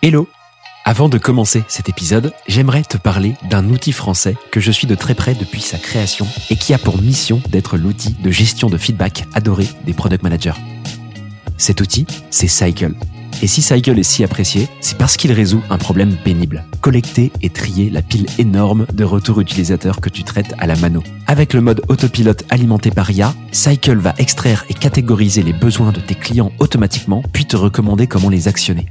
Hello Avant de commencer cet épisode, j'aimerais te parler d'un outil français que je suis de très près depuis sa création et qui a pour mission d'être l'outil de gestion de feedback adoré des product managers. Cet outil, c'est Cycle. Et si Cycle est si apprécié, c'est parce qu'il résout un problème pénible. Collecter et trier la pile énorme de retours utilisateurs que tu traites à la mano. Avec le mode autopilote alimenté par IA, Cycle va extraire et catégoriser les besoins de tes clients automatiquement, puis te recommander comment les actionner.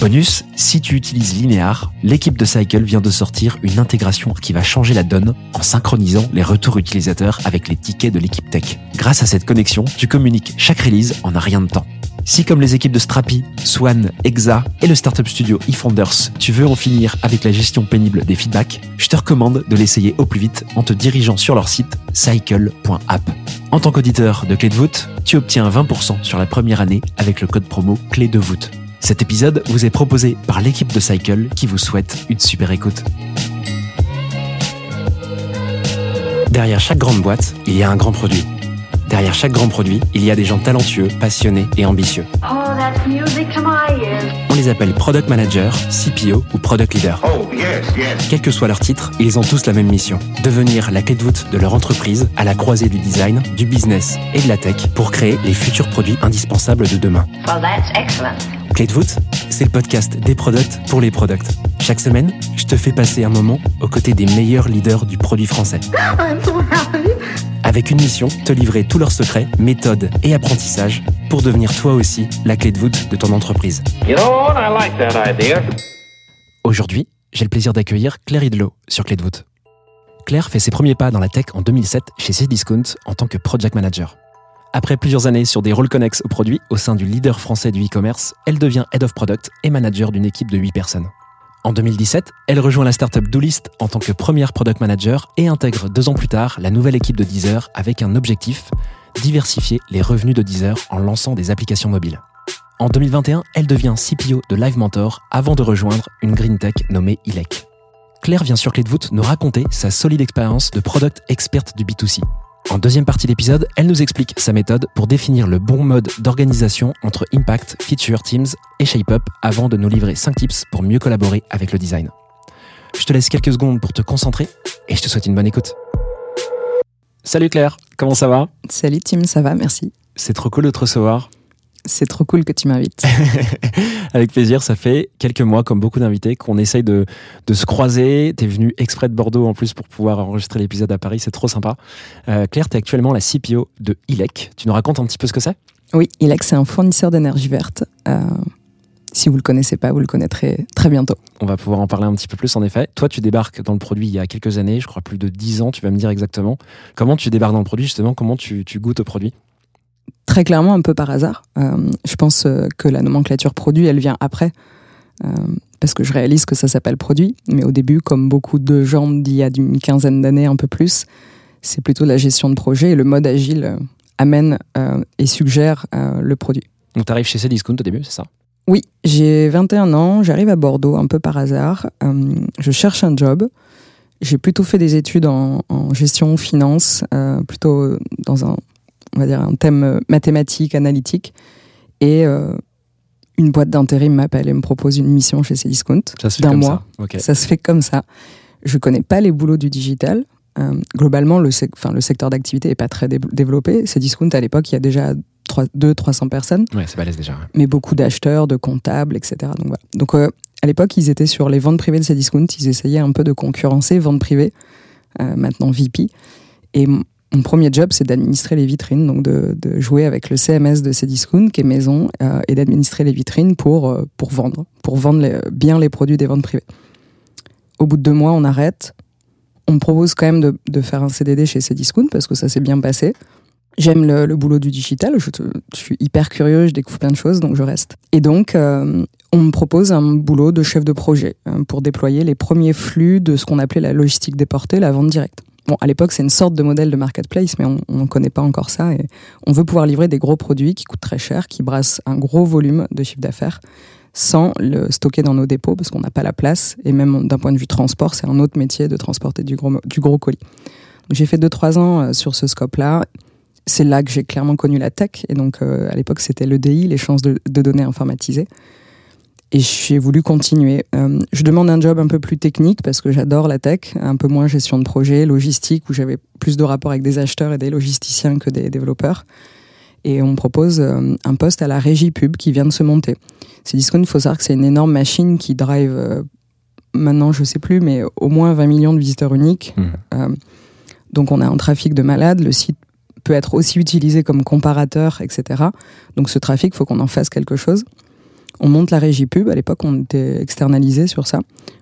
Bonus, si tu utilises Linear, l'équipe de Cycle vient de sortir une intégration qui va changer la donne en synchronisant les retours utilisateurs avec les tickets de l'équipe tech. Grâce à cette connexion, tu communiques chaque release en un rien de temps. Si comme les équipes de Strapi, Swan, Exa et le startup studio eFounders, tu veux en finir avec la gestion pénible des feedbacks, je te recommande de l'essayer au plus vite en te dirigeant sur leur site cycle.app. En tant qu'auditeur de Clé de voûte, tu obtiens 20% sur la première année avec le code promo Clé de voûte. Cet épisode vous est proposé par l'équipe de Cycle qui vous souhaite une super écoute. Derrière chaque grande boîte, il y a un grand produit. Derrière chaque grand produit, il y a des gens talentueux, passionnés et ambitieux. Oh, that's music to my ears. On les appelle Product Manager, CPO ou Product Leader. Oh, yes, yes. Quel que soit leur titre, ils ont tous la même mission. Devenir la clé de voûte de leur entreprise à la croisée du design, du business et de la tech pour créer les futurs produits indispensables de demain. Well, that's excellent. Clé de voûte, c'est le podcast des products pour les products. Chaque semaine, je te fais passer un moment aux côtés des meilleurs leaders du produit français. I'm so happy. Avec une mission, te livrer tous leurs secrets, méthodes et apprentissages pour devenir toi aussi la clé de voûte de ton entreprise. You know like. Aujourd'hui, j'ai le plaisir d'accueillir Claire Idlo sur Clé de voûte. Claire fait ses premiers pas dans la tech en 2007 chez Cdiscount en tant que project manager. Après plusieurs années sur des rôles connexes aux produits au sein du leader français du e-commerce, elle devient head of product et manager d'une équipe de 8 personnes. En 2017, elle rejoint la startup Doolist en tant que première product manager et intègre deux ans plus tard la nouvelle équipe de Deezer avec un objectif diversifier les revenus de Deezer en lançant des applications mobiles. En 2021, elle devient CPO de Live Mentor avant de rejoindre une green tech nommée ILEC. Claire vient sur Clé de voûte nous raconter sa solide expérience de product experte du B2C. En deuxième partie d'épisode, elle nous explique sa méthode pour définir le bon mode d'organisation entre Impact, Feature, Teams et ShapeUp avant de nous livrer 5 tips pour mieux collaborer avec le design. Je te laisse quelques secondes pour te concentrer et je te souhaite une bonne écoute. Salut Claire, comment ça va? Salut Tim, ça va, merci. C'est trop cool de te recevoir. C'est trop cool que tu m'invites. Avec plaisir, ça fait quelques mois, comme beaucoup d'invités, qu'on essaye de, de se croiser. T'es venu exprès de Bordeaux en plus pour pouvoir enregistrer l'épisode à Paris, c'est trop sympa. Euh, Claire, t'es actuellement la CPO de ILEC. Tu nous racontes un petit peu ce que c'est? Oui, Ilex, c'est un fournisseur d'énergie verte. Euh, si vous le connaissez pas, vous le connaîtrez très bientôt. On va pouvoir en parler un petit peu plus en effet. Toi, tu débarques dans le produit il y a quelques années, je crois plus de 10 ans, tu vas me dire exactement. Comment tu débarques dans le produit justement? Comment tu, tu goûtes au produit? Très clairement, un peu par hasard. Euh, je pense euh, que la nomenclature produit, elle vient après. euh, parce que je réalise que ça s'appelle produit. Mais au début, comme beaucoup de gens d'il y a une quinzaine d'années, un peu plus, c'est plutôt la gestion de projet et le mode agile amène euh, et suggère le produit. Donc t'arrives chez Cdiscount au début, c'est ça? Oui, j'ai 21 ans, j'arrive à Bordeaux un peu par hasard. Je cherche un job. J'ai plutôt fait des études en, en gestion, finance, euh, plutôt dans un, on va dire, un thème euh, mathématique, analytique. Et euh, une boîte d'intérim m'appelle et me propose une mission chez Cdiscount d'un mois. ça. Se fait comme ça. Je connais pas les boulots du digital. Euh, globalement, le, sec- enfin, le secteur d'activité est pas très dé- développé. Cdiscount, à l'époque, il y a déjà 200-300 personnes Ouais, c'est balèze déjà. ouais. mais beaucoup d'acheteurs, de comptables, etc. Donc, voilà. Donc euh, à l'époque, ils étaient sur les ventes privées de Cdiscount. Ils essayaient un peu de concurrencer ventes privées, euh, maintenant VP. Et mon premier job, c'est d'administrer les vitrines, donc de, jouer avec le CMS de Cdiscount, qui est maison, euh, et d'administrer les vitrines pour, euh, pour vendre, pour vendre les- bien les produits des ventes privées. Au bout de deux mois, on arrête. On me propose quand même de, faire un CDD chez Cdiscount parce que ça s'est bien passé. J'aime le, boulot du digital, je, suis hyper curieux, je découvre plein de choses, donc je reste. Et donc, euh, on me propose un boulot de chef de projet euh, pour déployer les premiers flux de ce qu'on appelait la logistique déportée, la vente directe. Bon, à l'époque, c'est une sorte de modèle de marketplace, mais on ne connaît pas encore ça. Et on veut pouvoir livrer des gros produits qui coûtent très cher, qui brassent un gros volume de chiffre d'affaires, sans le stocker dans nos dépôts, parce qu'on n'a pas la place. Et même d'un point de vue transport, c'est un autre métier de transporter du gros, du gros colis. J'ai fait 2-3 ans euh, sur ce scope-là. C'est là que j'ai clairement connu la tech. Et donc, euh, à l'époque, c'était l'EDI, les chances de données informatisées. Et j'ai voulu continuer. Euh, je demande un job un peu plus technique parce que j'adore la tech, un peu moins gestion de projet, logistique, où j'avais plus de rapport avec des acheteurs et des logisticiens que des développeurs. Et on me propose euh, un poste à la régie pub qui vient de se monter. C'est Discount, il faut savoir que c'est une énorme machine qui drive, euh, maintenant je sais plus, mais au moins 20 millions de visiteurs uniques. Mhm. donc on a un trafic de malades, le site peut être aussi utilisé comme comparateur, etc. Donc ce trafic, il faut qu'on en fasse quelque chose. On monte la régie pub. À l'époque, on était externalisé sur ça.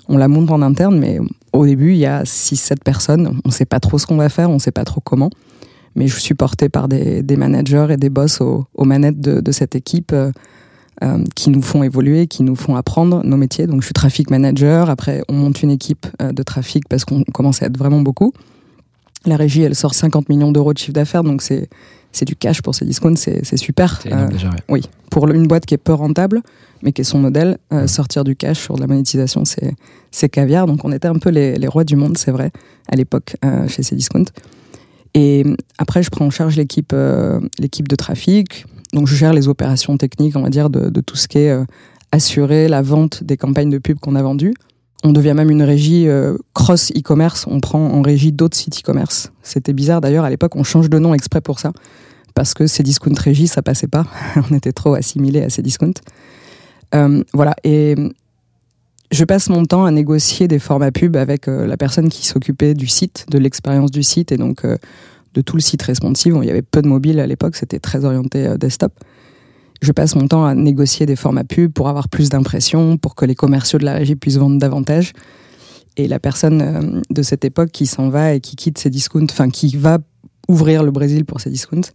On la monte en interne, mais au début, il y a 6-7 personnes. On ne sait pas trop ce qu'on va faire, on ne sait pas trop comment. Mais je suis porté par des, managers et des boss aux, manettes de, de, cette équipe euh, euh, qui nous font évoluer, qui nous font apprendre nos métiers. Donc je suis traffic manager. Après, on monte une équipe euh, de trafic parce qu'on commence à être vraiment beaucoup. La régie, elle sort 50 millions d'euros de chiffre d'affaires, donc c'est c'est du cash pour ces discounts, c'est super. Énorme déjà, ouais. Oui, pour une boîte qui est peu rentable, mais qui est son modèle, euh, sortir du cash sur de la monétisation, c'est caviar. Donc on était un peu les, les rois du monde, c'est vrai, à l'époque euh, chez Cdiscount. Et après, je prends en charge l'équipe euh, l'équipe de trafic. Donc je gère les opérations techniques, on va dire, de, de tout ce qui est euh, assurer la vente des campagnes de pub qu'on a vendues. On devient même une régie euh, cross e-commerce. On prend en régie d'autres sites e-commerce. C'était bizarre d'ailleurs. À l'époque, on change de nom exprès pour ça. Parce que ces discount régie, ça passait pas. on était trop assimilés à ces discounts. Euh, voilà. Et je passe mon temps à négocier des formats pub avec euh, la personne qui s'occupait du site, de l'expérience du site et donc de tout le site responsive. Il y avait peu de mobile à l'époque, c'était très orienté desktop. Je passe mon temps à négocier des formats pub pour avoir plus d'impressions, pour que les commerciaux de la régie puissent vendre davantage. Et la personne euh, de cette époque qui s'en va et qui quitte ses discounts, enfin qui va ouvrir le Brésil pour ses discounts,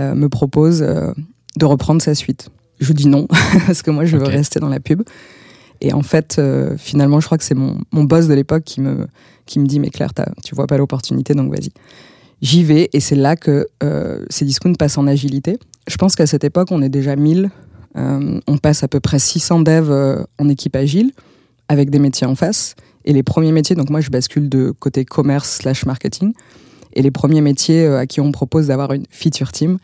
euh, me propose euh, de reprendre sa suite. Je dis non, parce que moi je veux rester dans la pub. Et en fait, euh, finalement, je crois que c'est mon, mon boss de l'époque qui me, qui me dit Mais Claire, tu vois pas l'opportunité, donc vas-y. J'y vais, et c'est là que ces discounts passent en agilité. Je pense qu'à cette époque, on est déjà 1000. Euh, on passe à peu près 600 devs euh, en équipe agile, avec des métiers en face. Et les premiers métiers, donc moi je bascule de côté commerce slash marketing. Et les premiers métiers euh, à qui on propose d'avoir une feature team,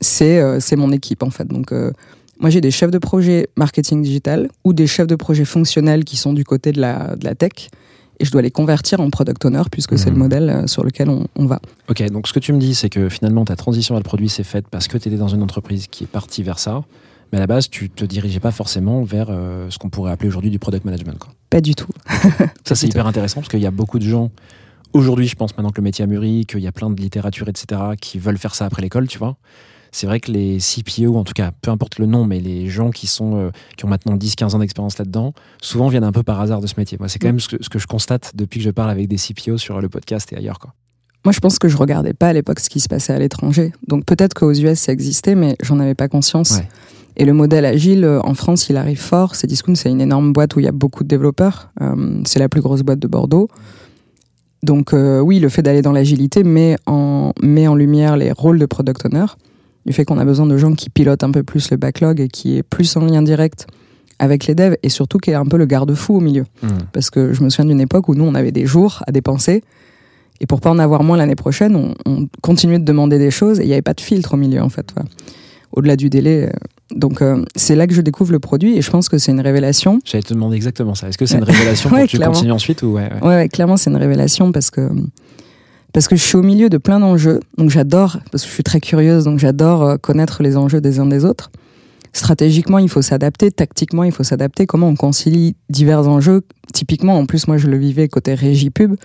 c'est mon équipe en fait. Donc moi j'ai des chefs de projet marketing digital ou des chefs de projet fonctionnels qui sont du côté de la, de la tech. Et je dois les convertir en product owner puisque c'est Mhm. le modèle euh, sur lequel on, on va. Ok, donc ce que tu me dis, c'est que finalement ta transition vers le produit s'est faite parce que tu étais dans une entreprise qui est partie vers ça. Mais à la base, tu te dirigeais pas forcément vers euh, ce qu'on pourrait appeler aujourd'hui du product management. Quoi. Pas du tout. Ça, c'est hyper intéressant parce qu'il y a beaucoup de gens, aujourd'hui, je pense maintenant que le métier a mûri, qu'il y a plein de littérature, etc., qui veulent faire ça après l'école, tu vois. C'est vrai que les CPO, en tout cas, peu importe le nom, mais les gens qui, sont, euh, qui ont maintenant 10-15 ans d'expérience là-dedans, souvent viennent un peu par hasard de ce métier. Moi, c'est quand même ce que, ce que je constate depuis que je parle avec des CPO sur le podcast et ailleurs. Quoi. Moi, je pense que je regardais pas à l'époque ce qui se passait à l'étranger. Donc peut-être qu'aux US ça existait, mais j'en avais pas conscience. Ouais. Et le modèle agile euh, en France, il arrive fort. Cdiscount, c'est une énorme boîte où il y a beaucoup de développeurs. Euh, c'est la plus grosse boîte de Bordeaux. Donc euh, oui, le fait d'aller dans l'agilité met en, met en lumière les rôles de product owner, du fait qu'on a besoin de gens qui pilotent un peu plus le backlog et qui est plus en lien direct avec les devs et surtout qui est un peu le garde-fou au milieu. Parce que je me souviens d'une époque où nous, on avait des jours à dépenser. Et pour pas en avoir moins l'année prochaine, on, on continuait de demander des choses et il n'y avait pas de filtre au milieu, en fait. voilà. Au-delà du délai. euh. Donc, euh, c'est là que je découvre le produit et je pense que c'est une révélation. J'allais te demander exactement ça. Est-ce que c'est une révélation pour Ouais, que tu clairement. continues ensuite ou ouais, ouais. Ouais, ouais, clairement, c'est une révélation parce que, parce que je suis au milieu de plein d'enjeux. Donc, j'adore, parce que je suis très curieuse, donc j'adore euh, connaître les enjeux des uns des autres. Stratégiquement, il faut s'adapter. Tactiquement, il faut s'adapter. Comment on concilie divers enjeux? Typiquement, en plus, moi, je le vivais côté régie pub.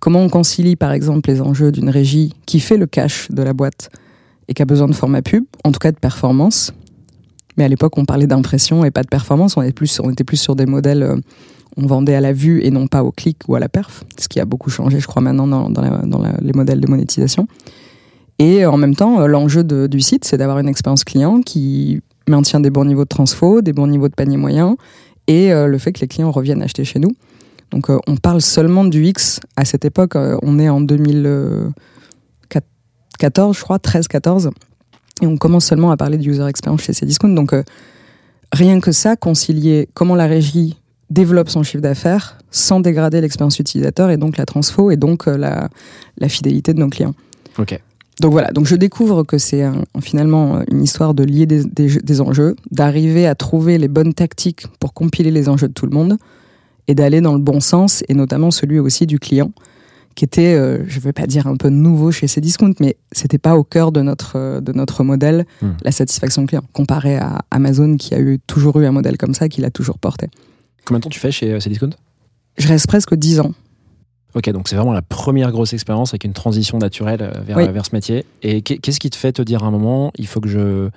Comment on concilie, par exemple, les enjeux d'une régie qui fait le cash de la boîte et qui a besoin de format pub, en tout cas de performance? Mais à l'époque, on parlait d'impression et pas de performance. On était plus, on était plus sur des modèles, euh, on vendait à la vue et non pas au clic ou à la perf, ce qui a beaucoup changé, je crois, maintenant dans, les modèles de monétisation. Et en même temps, euh, l'enjeu du site, c'est d'avoir une expérience client qui maintient des bons niveaux de transfo, des bons niveaux de panier moyen, et euh, le fait que les clients reviennent acheter chez nous. Donc euh, on parle seulement du X à cette époque, on est en 2014, je crois, 13-14, et on commence seulement à parler de user experience chez Cdiscount. Donc rien que ça, concilier comment la régie développe son chiffre d'affaires sans dégrader l'expérience utilisateur et donc la transfo et donc euh, la, la fidélité de nos clients. Ok. donc voilà, donc je découvre que c'est un- finalement une histoire de lier des, des jeux- des enjeux, d'arriver à trouver les bonnes tactiques pour compiler les enjeux de tout le monde et d'aller dans le bon sens, et notamment celui aussi du client, qui était, euh, je ne vais pas dire un peu nouveau chez Cdiscount, mais c'était pas au cœur de notre, euh, de notre modèle, Hmm. la satisfaction client, comparé à Amazon qui a eu, toujours eu un modèle comme ça, qui l'a toujours porté. Combien de temps tu fais chez euh, Cdiscount Je reste presque 10 ans. Ok, donc c'est vraiment la première grosse expérience avec une transition naturelle euh, vers, Oui. vers ce métier. Et qu'est- qu'est-ce qui te fait te dire à un moment, il faut que je,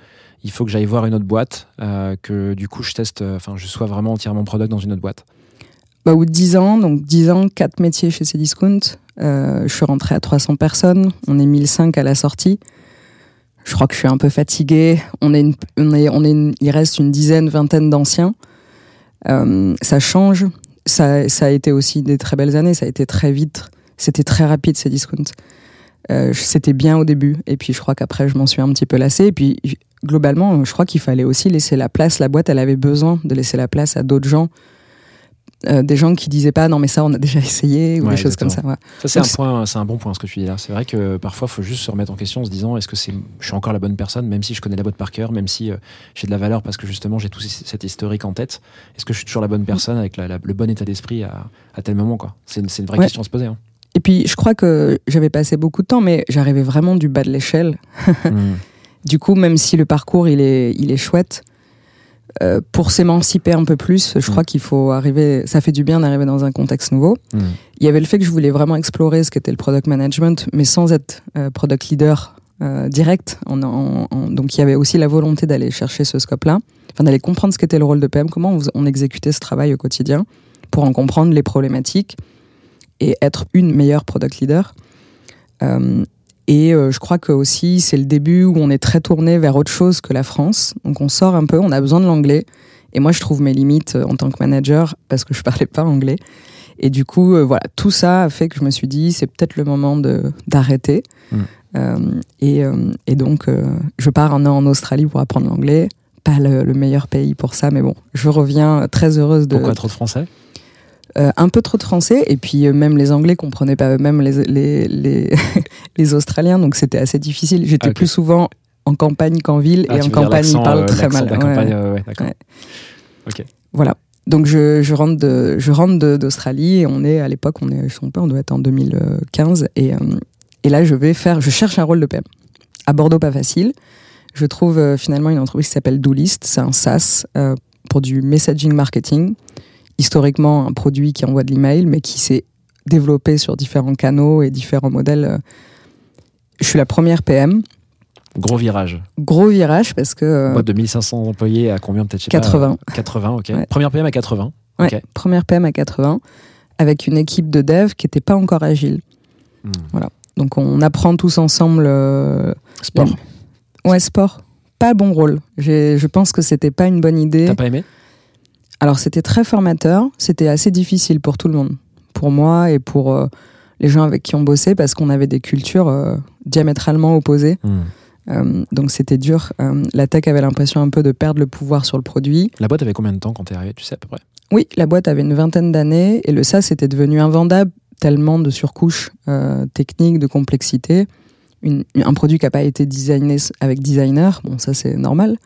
il faut que j'aille voir une autre boîte, euh, que du coup je teste, euh, enfin je sois vraiment entièrement product dans une autre boîte? Bah, au bout de 10 ans, donc 10 ans, 4 métiers chez Cdiscount. Euh, je suis rentrée à 300 personnes. On est 1005 à la sortie. Je crois que je suis un peu fatiguée. On est, une- on est, on est une- il reste une dizaine, vingtaine d'anciens. Euh, ça change. Ça, ça a été aussi des très belles années. Ça a été très vite. C'était très rapide, Cdiscount. Euh, C'était bien au début. Et puis, je crois qu'après, je m'en suis un petit peu lassée. Et puis, globalement, je crois qu'il fallait aussi laisser la place. La boîte, elle avait besoin de laisser la place à d'autres gens euh, des gens qui disaient pas non mais ça on a déjà essayé ou Ouais, des choses comme ça. ouais. Ça c'est un point, c'est un bon point ce que tu dis là. C'est vrai que parfois il faut juste se remettre en question en se disant est-ce que c'est, je suis encore la bonne personne, même si je connais la boîte par cœur, même si euh, j'ai de la valeur parce que justement j'ai tout cet historique en tête. Est-ce que je suis toujours la bonne personne avec la- la- le bon état d'esprit à, à tel moment quoi? C'est une, vraie Ouais. question à se poser. hein. Et puis je crois que j'avais passé beaucoup de temps mais j'arrivais vraiment du bas de l'échelle. Hmm. Du coup même si le parcours il est il est chouette euh, pour s'émanciper un peu plus, je crois Mm. qu'il faut arriver. Ça fait du bien d'arriver dans un contexte nouveau. Hmm. Il y avait le fait que je voulais vraiment explorer ce qu'était le product management, mais sans être euh, product leader euh, direct. En- en- en- donc il y avait aussi la volonté d'aller chercher ce scope-là, enfin d'aller comprendre ce qu'était le rôle de PM, comment on exécutait ce travail au quotidien, pour en comprendre les problématiques et être une meilleure product leader. Et euh, je crois que aussi c'est le début où on est très tourné vers autre chose que la France. Donc on sort un peu, on a besoin de l'anglais. Et moi je trouve mes limites euh, en tant que manager parce que je parlais pas anglais. Et du coup, euh, voilà, tout ça a fait que je me suis dit, c'est peut-être le moment de d'arrêter. Mm. Euh, et, euh, et donc, je pars un an en Australie pour apprendre l'anglais. Pas le, le meilleur pays pour ça, mais bon, je reviens très heureuse de. Pourquoi trop de français? Euh, un peu trop de français, et puis euh, même les Anglais comprenaient pas eux-mêmes les, les, les, les Australiens, donc c'était assez difficile. J'étais Ah, plus souvent en campagne qu'en ville, Ah, et en campagne, ils parlent euh, très mal. Ouais, campagne, ouais. euh, ouais, d'accord. Ouais. Ok. Voilà. Donc je, je rentre de je rentre d'Australie et on est à l'époque on est je sais pas on doit être en 2015 et et là je vais faire je cherche un rôle de PM à Bordeaux pas facile. Je trouve finalement une entreprise qui s'appelle Doolist, c'est un SaaS pour du messaging marketing. Historiquement un produit qui envoie de l'email mais qui s'est développé sur différents canaux et différents modèles. euh. Je suis la première PM. Gros virage. Gros virage parce que euh, Boîte de 1500 employés à combien peut-être je sais pas, 80. euh, 80, ok. Ouais. Première PM à 80. ouais, ok. première PM à 80 avec une équipe de dev qui n'était pas encore agile. Hmm. Donc on apprend tous ensemble. euh, Sport. Ouais, sport. Pas bon rôle. Je pense que c'était pas une bonne idée. T'as pas aimé? Alors c'était très formateur. C'était assez difficile pour tout le monde, pour moi et pour euh, les gens avec qui on bossait, parce qu'on avait des cultures euh, diamétralement opposées. Hmm. Euh, donc c'était dur. La tech avait l'impression un peu de perdre le pouvoir sur le produit. La boîte avait combien de temps quand t'es arrivé Tu sais à peu près? Oui, la boîte avait une vingtaine d'années et le SaaS était devenu invendable tellement de surcouches techniques, de complexité. Une- un produit qui n'a pas été designé avec designer, bon ça c'est normal.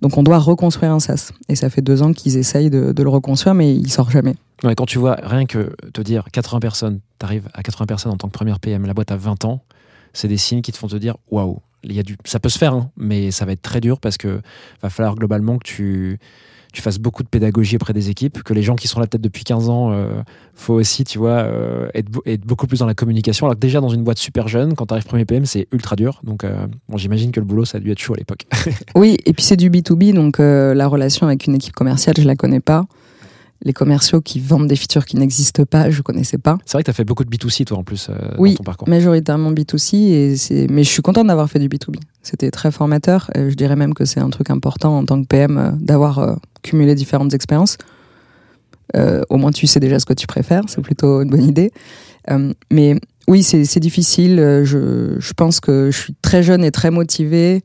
Donc on doit reconstruire un SaaS. Et ça fait deux ans qu'ils essayent de, le reconstruire, mais il sort jamais. Ouais, quand tu vois rien que te dire 80 personnes, t'arrives à 80 personnes en tant que première PM, la boîte a 20 ans, c'est des signes qui te font te dire waouh, il y a du, ça peut se faire, hein, mais ça va être très dur parce que va falloir globalement que tu, tu fasses beaucoup de pédagogie auprès des équipes, que les gens qui sont là peut-être depuis 15 ans, euh, faut aussi, tu vois, euh, être, beaucoup plus dans la communication. Alors que déjà dans une boîte super jeune, quand t'arrives premier PM, c'est ultra dur. Donc euh, bon, j'imagine que le boulot, ça a dû être chaud à l'époque. Oui, et puis c'est du B2B, donc euh, la relation avec une équipe commerciale, je la connais pas. Les commerciaux qui vendent des features qui n'existent pas, je connaissais pas. c'est vrai que t'as fait beaucoup de B2C toi en plus euh, Oui, dans ton parcours. Majoritairement B2C, et c'est... mais je suis contente d'avoir fait du B2B. C'était très formateur. et je dirais même que c'est un truc important en tant que PM euh, d'avoir euh, cumulé différentes expériences. Au moins, tu sais déjà ce que tu préfères. C'est plutôt une bonne idée. Mais oui, c'est, difficile. Je, je pense que je suis très jeune et très motivée.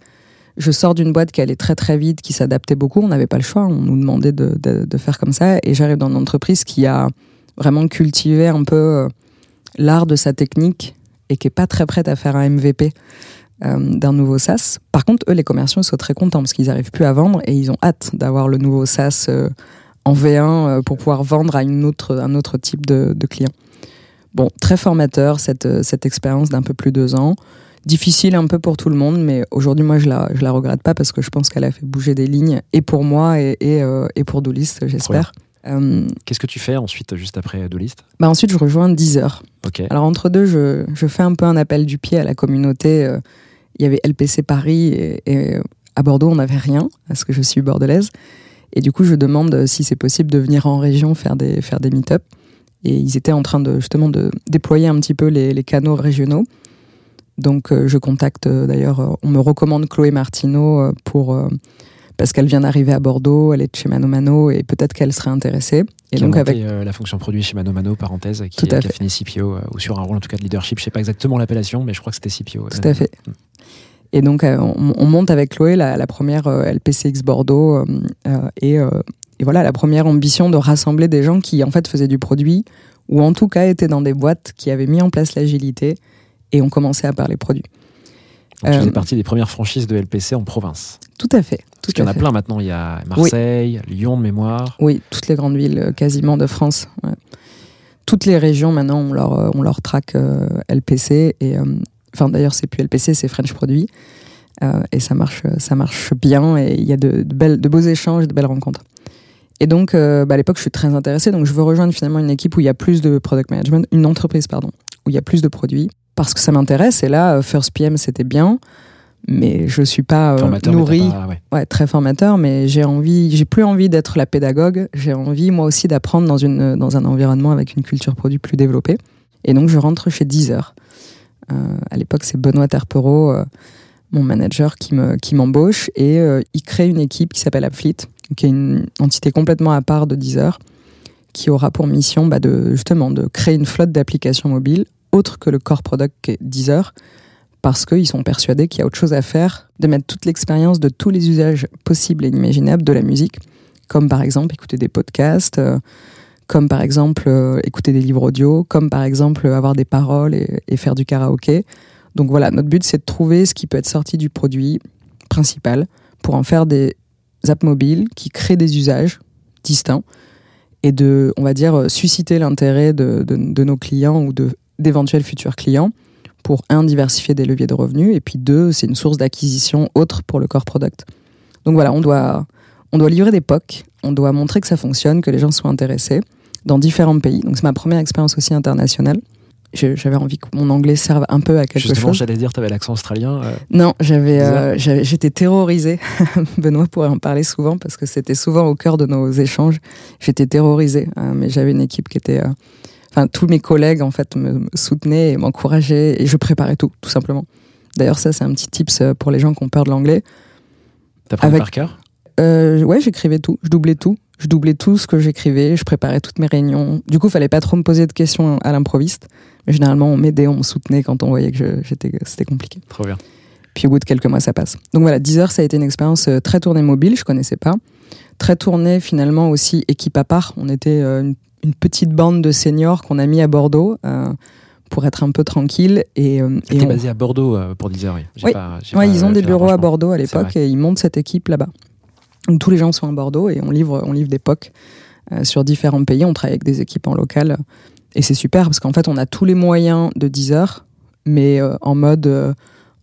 Je sors d'une boîte qui allait très très vite, qui s'adaptait beaucoup. On n'avait pas le choix. On nous demandait de, faire comme ça. Et j'arrive dans une entreprise qui a vraiment cultivé un peu euh, l'art de sa technique et qui est pas très prête à faire un MVP. euh, d'un nouveau SaaS. Par contre, eux, les commerciaux sont très contents parce qu'ils n'arrivent plus à vendre et ils ont hâte d'avoir le nouveau SaaS euh, en V1 euh, pour pouvoir vendre à une autre, un autre type de, client. Bon, très formateur cette, cette expérience d'un peu plus de deux ans. Difficile un peu pour tout le monde, mais aujourd'hui, moi, je la, je la regrette pas parce que je pense qu'elle a fait bouger des lignes et pour moi et, et, euh, et pour Doolist, j'espère. Euh, Qu'est-ce que tu fais ensuite, juste après Dolist bah ensuite, je rejoins Deezer. Ok. Alors entre deux, je, je fais un peu un appel du pied à la communauté. Euh, Il y avait LPC Paris et, et à Bordeaux, on n'avait rien parce que je suis bordelaise. Et du coup, je demande si c'est possible de venir en région faire des, faire des meet-up. Et ils étaient en train de justement de déployer un petit peu les, les canaux régionaux. Donc euh, je contacte euh, d'ailleurs, euh, on me recommande Chloé Martineau pour parce qu'elle vient d'arriver à Bordeaux, elle est de chez Mano Mano et peut-être qu'elle serait intéressée. Et qui a donc monté, avec euh, la fonction produit chez Mano Mano, parenthèse, qui, qui a fini CPO, euh, ou sur un rôle en tout cas de leadership. Je sais pas exactement l'appellation, mais je crois que c'était CPO. Tout à fait. Et donc, on, on monte avec Chloé la, la première LPCX Bordeaux. et, et voilà, la première ambition de rassembler des gens qui, en fait, faisaient du produit, ou en tout cas étaient dans des boîtes qui avaient mis en place l'agilité et ont commencé à parler produit. Donc, tu Euh, faisais partie des premières franchises de LPC en province. Tout à fait. Tout Parce qu'il y en a fait. plein maintenant. Il y a Marseille, Lyon de mémoire. Oui, toutes les grandes villes euh, quasiment de France. ouais. Toutes les régions maintenant, on leur, euh, on leur traque euh, LPC. Et, euh, enfin, d'ailleurs, c'est plus LPC, c'est French Produit. Euh, et ça marche, ça marche bien. Et il y a de, de belles, de beaux échanges, de belles rencontres. Et donc, euh, bah, à l'époque, je suis très intéressée. Donc, je veux rejoindre finalement une équipe où il y a plus de product management, une entreprise, pardon, où il y a plus de produits. Parce que ça m'intéresse. Et là, euh, First PM, c'était bien. Mais je suis pas euh, nourrie pas- ouais. ouais, très formateur, mais j'ai envie, j'ai plus envie d'être la pédagogue. J'ai envie, moi aussi, d'apprendre dans, une, dans un environnement avec une culture produit plus développée. Et donc, je rentre chez Deezer. Euh, à l'époque, c'est Benoît Terpereau, euh, mon manager, qui me, qui m'embauche et euh, il crée une équipe qui s'appelle Appfleet, qui est une entité complètement à part de Deezer, qui aura pour mission bah, de, justement de créer une flotte d'applications mobiles autre que le core product qu'est Deezer, parce qu'ils sont persuadés qu'il y a autre chose à faire, de mettre toute l'expérience de tous les usages possibles et inimaginables de la musique, comme par exemple écouter des podcasts, euh, comme par exemple euh, écouter des livres audio, comme par exemple avoir des paroles et, faire du karaoké. Donc voilà, notre but c'est de trouver ce qui peut être sorti du produit principal pour en faire des apps mobiles qui créent des usages distincts et de, on va dire, euh, susciter l'intérêt de- de nos clients ou de d'éventuels futurs clients pour un diversifier des leviers de revenus et puis deux c'est une source d'acquisition autre pour le core product. Donc voilà, on doit on doit livrer des POC, on doit montrer que ça fonctionne, que les gens sont intéressés dans différents pays. Donc c'est ma première expérience aussi internationale. J'avais envie que mon anglais serve un peu à quelque Justement, chose. j'allais dire, tu avais l'accent australien. euh, Non, j'avais, euh, j'étais terrorisée. Benoît pourrait en parler souvent parce que c'était souvent au cœur de nos échanges. J'étais terrorisée, hein, mais j'avais une équipe qui était, euh, enfin tous mes collègues en fait me, me soutenaient et m'encourageaient et je préparais tout, tout simplement. D'ailleurs, ça c'est un petit tips euh, pour les gens qui ont peur de l'anglais. T'as pris Avec- par cœur? Euh, ouais, j'écrivais tout, je doublais tout. Je doublais tout ce que j'écrivais, je préparais toutes mes réunions. Du coup, fallait pas trop me poser de questions à l'improviste. Mais généralement, on m'aidait, on me soutenait quand on voyait que je- j'étais, c'était compliqué. Trop bien. Puis au bout de quelques mois, ça passe. Donc voilà, Deezer, ça a été une expérience euh, très tournée mobile, je connaissais pas. Très tournée finalement aussi équipe à part. On était euh, une, une petite bande de seniors qu'on a mis à Bordeaux euh, pour être un peu tranquille. Et, euh, et on- basé à Bordeaux euh, pour Deezer, oui. J'ai Oui. pas- Ouais, ils ont fait des bureaux à. Bordeaux à l'époque et ils montent cette équipe là-bas. Donc tous les gens sont à Bordeaux et on livre, on livre des POC euh, sur différents pays. On travaille avec des équipes en local et c'est super parce qu'en fait on a tous les moyens de Deezer, mais euh, en mode euh,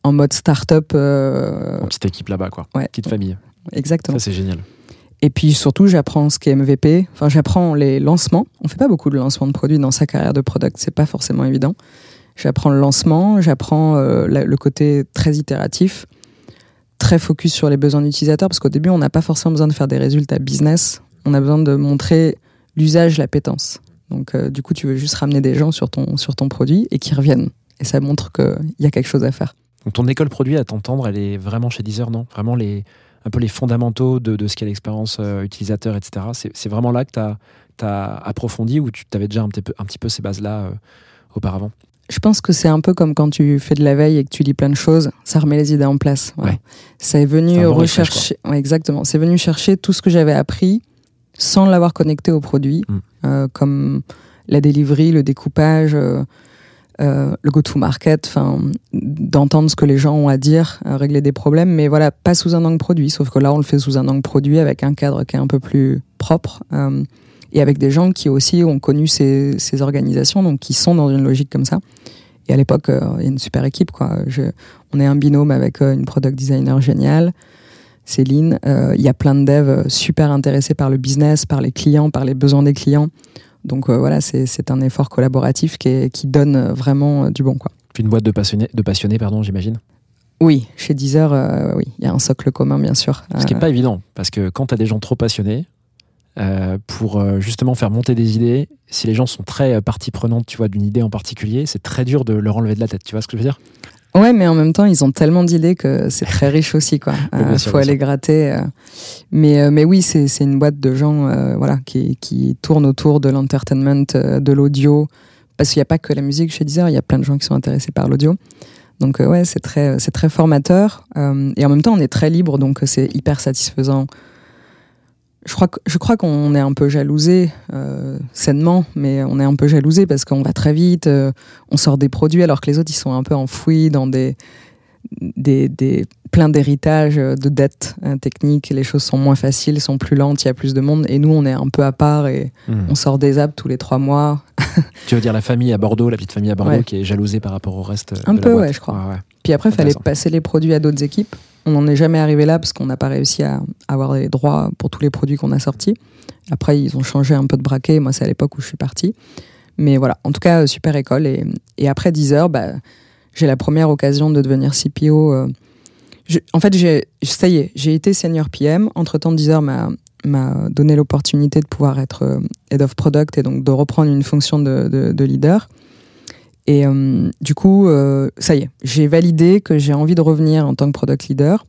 en mode start-up. euh, petite équipe là-bas, quoi. Ouais. Petite famille. exactement. Ça, c'est génial. Et puis surtout, j'apprends ce qu'est MVP. Enfin, j'apprends les lancements. On fait pas beaucoup de lancements de produits dans sa carrière de product. C'est pas forcément évident. J'apprends le lancement. J'apprends euh, la- le côté très itératif, très focus sur les besoins d'utilisateurs. Parce qu'au début, on n'a pas forcément besoin de faire des résultats business. On a besoin de montrer l'usage, l'appétence. Donc, euh, du coup, tu veux juste ramener des gens sur ton sur ton produit et qu'ils reviennent. Et ça montre qu'il y a quelque chose à faire. Donc, ton école produit, à t'entendre, elle est vraiment chez Deezer, non? Vraiment les, un peu les fondamentaux de, de ce qu'est l'expérience euh, utilisateur, etc. C'est vraiment là que tu as, approfondi ou tu avais déjà un petit peu, un petit peu ces bases-là euh, auparavant? Je pense que c'est un peu comme quand tu fais de la veille et que tu lis plein de choses, ça remet les idées en place. Voilà. Ouais. Ça est venu C'est bon refresh, rechercher, ouais, exactement. C'est venu chercher tout ce que j'avais appris sans l'avoir connecté au produit, Mm. euh, comme la délivrerie, le découpage, euh, euh, le go-to-market, enfin, d'entendre ce que les gens ont à dire, régler des problèmes, mais voilà, pas sous un angle produit. Sauf que là, on le fait sous un angle produit avec un cadre qui est un peu plus propre euh, et avec des gens qui aussi ont connu ces, organisations, donc qui sont dans une logique comme ça. Et à l'époque, euh, il y a une super équipe, quoi. On est un binôme avec une product designer géniale. Céline, il y a plein de devs super intéressés par le business, par les clients, par les besoins des clients. Donc euh, voilà, c'est un effort collaboratif qui, est, qui donne vraiment euh, du bon. Quoi. Puis une boîte de passionnés, de passionnés pardon, j'imagine Oui, chez Deezer, euh, oui, il y a un socle commun, bien sûr. Ce qui n'est pas évident, parce que quand tu as des gens trop passionnés, euh, pour justement faire monter des idées, si les gens sont très partie prenante, tu vois, d'une idée en particulier, c'est très dur de leur enlever de la tête. Tu vois ce que je veux dire? Ouais, mais en même temps, ils ont tellement d'idées que c'est très riche aussi, quoi. Il euh, faut aller gratter. Euh. Mais, euh, mais oui, c'est une boîte de gens, voilà, qui, qui tournent autour de l'entertainment, de l'audio. Parce qu'il n'y a pas que la musique chez Deezer, il y a plein de gens qui sont intéressés par l'audio. Donc ouais, c'est très, c'est très formateur. et en même temps, on est très libre, donc c'est hyper satisfaisant je crois, je crois qu'on est un peu jalousé, euh, sainement, mais on est un peu jalousé parce qu'on va très vite, euh, on sort des produits alors que les autres ils sont un peu enfouis dans des, des, des plein d'héritages, euh, de dettes hein, techniques, les choses sont moins faciles, sont plus lentes, il y a plus de monde, et nous on est un peu à part et mmh. on sort des apps tous les trois mois. tu veux dire la famille à Bordeaux, la petite famille à Bordeaux ouais. qui est jalousée par rapport au reste Un de peu, la boîte. ouais, je crois. Ah, ouais. Puis après, il fallait passer les produits à d'autres équipes. On n'en est jamais arrivé là parce qu'on n'a pas réussi à avoir les droits pour tous les produits qu'on a sortis. Après, ils ont changé un peu de braquet. Moi, c'est à l'époque où je suis partie. Mais voilà, en tout cas, super école. Et, après 10 heures, bah, j'ai la première occasion de devenir CPO. Euh, en fait, ça y est, j'ai été senior PM. Entre-temps, 10 heures m'a donné l'opportunité de pouvoir être euh, head of product et donc de reprendre une fonction de leader. Et euh, du coup, euh, ça y est, j'ai validé que j'ai envie de revenir en tant que product leader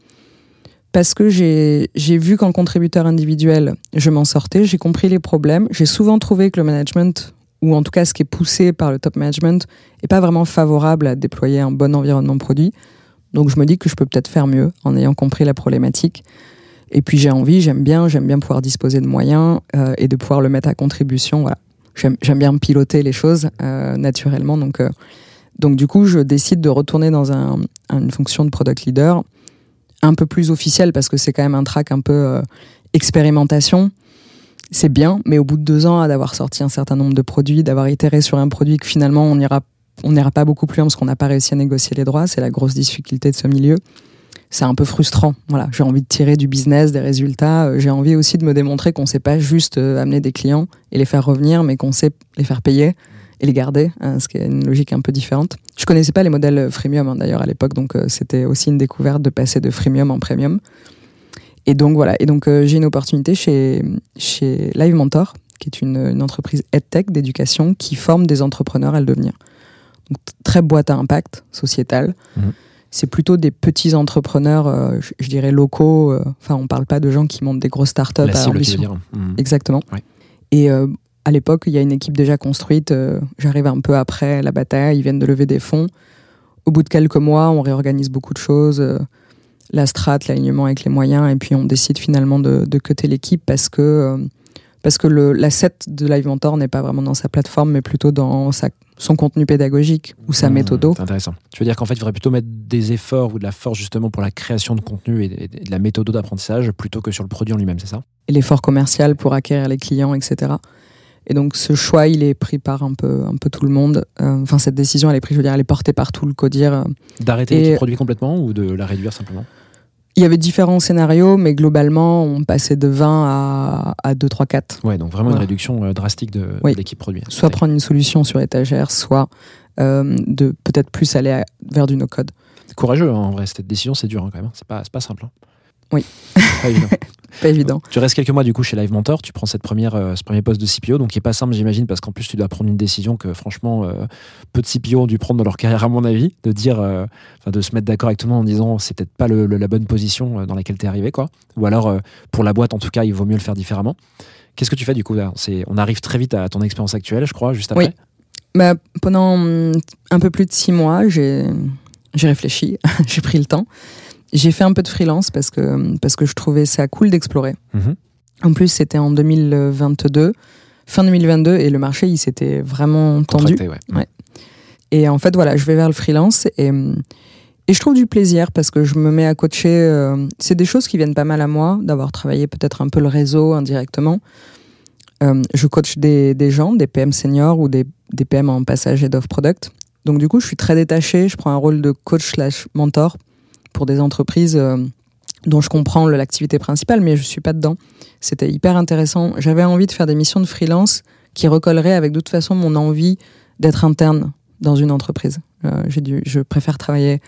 parce que j'ai vu qu'en contributeur individuel, je m'en sortais, j'ai compris les problèmes. J'ai souvent trouvé que le management, ou en tout cas ce qui est poussé par le top management, est pas vraiment favorable à déployer un bon environnement produit. Donc je me dis que je peux peut-être faire mieux en ayant compris la problématique. Et puis j'ai envie, j'aime bien, j'aime bien pouvoir disposer de moyens euh, et de pouvoir le mettre à contribution. Voilà j'aime bien piloter les choses euh, naturellement. Donc, euh, donc du coup, je décide de retourner dans un, une fonction de product leader un peu plus officielle parce que c'est quand même un track un peu euh, expérimentation. C'est bien, mais au bout de deux ans, d'avoir sorti un certain nombre de produits, d'avoir itéré sur un produit que finalement on n'ira on n'ira pas beaucoup plus loin parce qu'on n'a pas réussi à négocier les droits, c'est la grosse difficulté de ce milieu c'est un peu frustrant. Voilà, j'ai envie de tirer du business, des résultats. Euh, j'ai envie aussi de me démontrer qu'on sait pas juste euh, amener des clients et les faire revenir, mais qu'on sait les faire payer et les garder, hein, ce qui est une logique un peu différente. Je connaissais pas les modèles freemium hein, d'ailleurs à l'époque, donc euh, c'était aussi une découverte de passer de freemium en premium. Et donc voilà, et donc euh, j'ai une opportunité chez chez Live Mentor, qui est une, entreprise EdTech d'éducation qui forme des entrepreneurs à le devenir. Très boîte à impact sociétal. Mmh c'est plutôt des petits entrepreneurs, euh, je, je, dirais locaux. Euh, enfin, on parle pas de gens qui montent des grosses startups La à ambition. Mmh. Exactement. Ouais. Et euh, à l'époque, il y a une équipe déjà construite. J'arrive un peu après la bataille. Ils viennent de lever des fonds. Au bout de quelques mois, on réorganise beaucoup de choses. la strat, l'alignement avec les moyens, et puis on décide finalement de, de cutter l'équipe parce que euh, parce que l'asset de Live Mentor n'est pas vraiment dans sa plateforme, mais plutôt dans sa son contenu pédagogique ou sa Mmh, méthode. C'est intéressant. Tu veux dire qu'en fait, il faudrait plutôt mettre des efforts ou de la force justement pour la création de contenu et de, de la méthode d'apprentissage plutôt que sur le produit en lui-même, c'est ça? Et l'effort commercial pour acquérir les clients, etc. Et donc ce choix, il est pris par un peu, un peu tout le monde. Euh, Enfin, cette décision, elle est prise, je veux dire, elle est portée par tout le codir. D'arrêter Et- l'équipe produit complètement ou de la réduire simplement? Il y avait différents scénarios, mais globalement, on passait de 20 à, à 2, 3, 4. Ouais, donc vraiment Voilà. une réduction euh, drastique de, Oui. de l'équipe produit. Soit prendre une solution sur étagère, soit euh, de peut-être plus aller à- vers du no-code. Courageux hein, en vrai, cette décision, c'est dur hein, quand même. hein. C'est pas, pas simple. hein. Oui. Pas évident. Pas évident. Tu restes quelques mois du coup chez Live Mentor, tu prends cette première, euh, ce premier poste de CPO, donc qui est pas simple j'imagine parce qu'en plus tu dois prendre une décision que franchement euh, peu de CPO ont dû prendre dans leur carrière à mon avis, de dire, euh, de se mettre d'accord avec tout le monde en disant c'est peut-être pas le, le- la bonne position dans laquelle tu es arrivé quoi, ou alors pour la boîte en tout cas il vaut mieux le faire différemment. Qu'est-ce que tu fais du coup là? On arrive très vite à ton expérience actuelle, je crois, juste après. Oui. Bah, pendant hum, un peu plus de six mois, j'ai réfléchi, j'ai pris le temps. J'ai fait un peu de freelance parce que, parce que je trouvais ça cool d'explorer. Mhm. En plus, c'était en 2022, fin 2022, et le marché, il s'était vraiment tendu. Ouais. Ouais. Et en fait, voilà, je vais vers le freelance et, et je trouve du plaisir parce que je me mets à coacher. euh, c'est des choses qui viennent pas mal à moi, d'avoir travaillé peut-être un peu le réseau indirectement. Euh, je coach des, des gens, des PM seniors ou des, des PM en passage head of product. Donc du coup, je suis très détachée. Je prends un rôle de coach slash mentor pour des entreprises euh, dont je comprends l'activité principale, mais je suis pas dedans. C'était hyper intéressant. J'avais envie de faire des missions de freelance qui recolleraient avec de toute façon mon envie d'être interne dans une entreprise. Euh, j'ai dû, je préfère travailler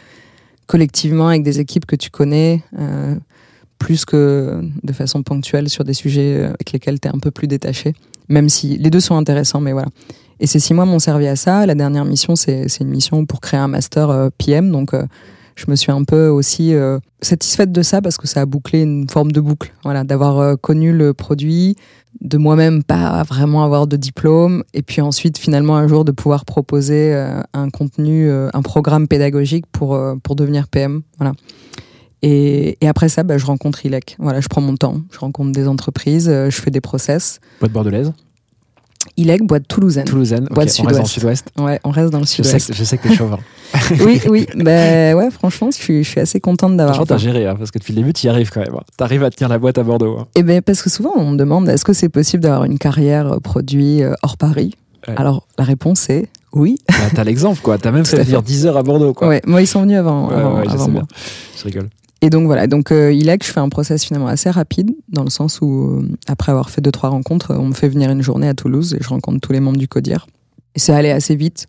collectivement avec des équipes que tu connais, euh, plus que de façon ponctuelle sur des sujets avec lesquels tu es un peu plus détaché, même si les deux sont intéressants, mais voilà. Et ces six mois m'ont servi à ça. La dernière mission, c'est une mission pour créer un master PM, donc je me suis un peu aussi euh, satisfaite de ça parce que ça a bouclé une forme de boucle, voilà, d'avoir euh, connu le produit, de moi-même pas vraiment avoir de diplôme, et puis ensuite finalement un jour de pouvoir proposer euh, un contenu, un programme pédagogique pour, pour devenir PM. Voilà. Et, après ça, bah, je rencontre ILEC. Voilà, je prends mon temps, je rencontre des entreprises, je fais des process. Boîte bordelaise, ILEC, boîte toulousaine. Toulousaine. Boîte on reste dans le sud-ouest. sud-ouest. Ouais, on reste dans le sud-ouest. je sais que t'es chauvin. Oui, oui. Ben ouais, franchement, je suis, je suis assez contente d'avoir. Franchement, t'as géré, hein, parce que depuis le début, tu y arrives quand même. hein. T'arrives à tenir la boîte à Bordeaux. hein. Eh ben, parce que souvent, on me demande est-ce que c'est possible d'avoir une carrière euh, produit euh, hors Paris? Ouais. Alors, la réponse est oui. Bah, t'as l'exemple, quoi. T'as même fait venir fait. 10 heures à Bordeaux, quoi. Ouais, moi, ils sont venus avant, Ouais, avant, ouais, je avant sais moi. bien. Je rigole. Et donc voilà, donc euh, ILEC, je fais un process finalement assez rapide, dans le sens où, euh, après avoir fait deux, trois rencontres, euh, on me fait venir une journée à Toulouse et je rencontre tous les membres du CODIR. Et c'est allé assez vite.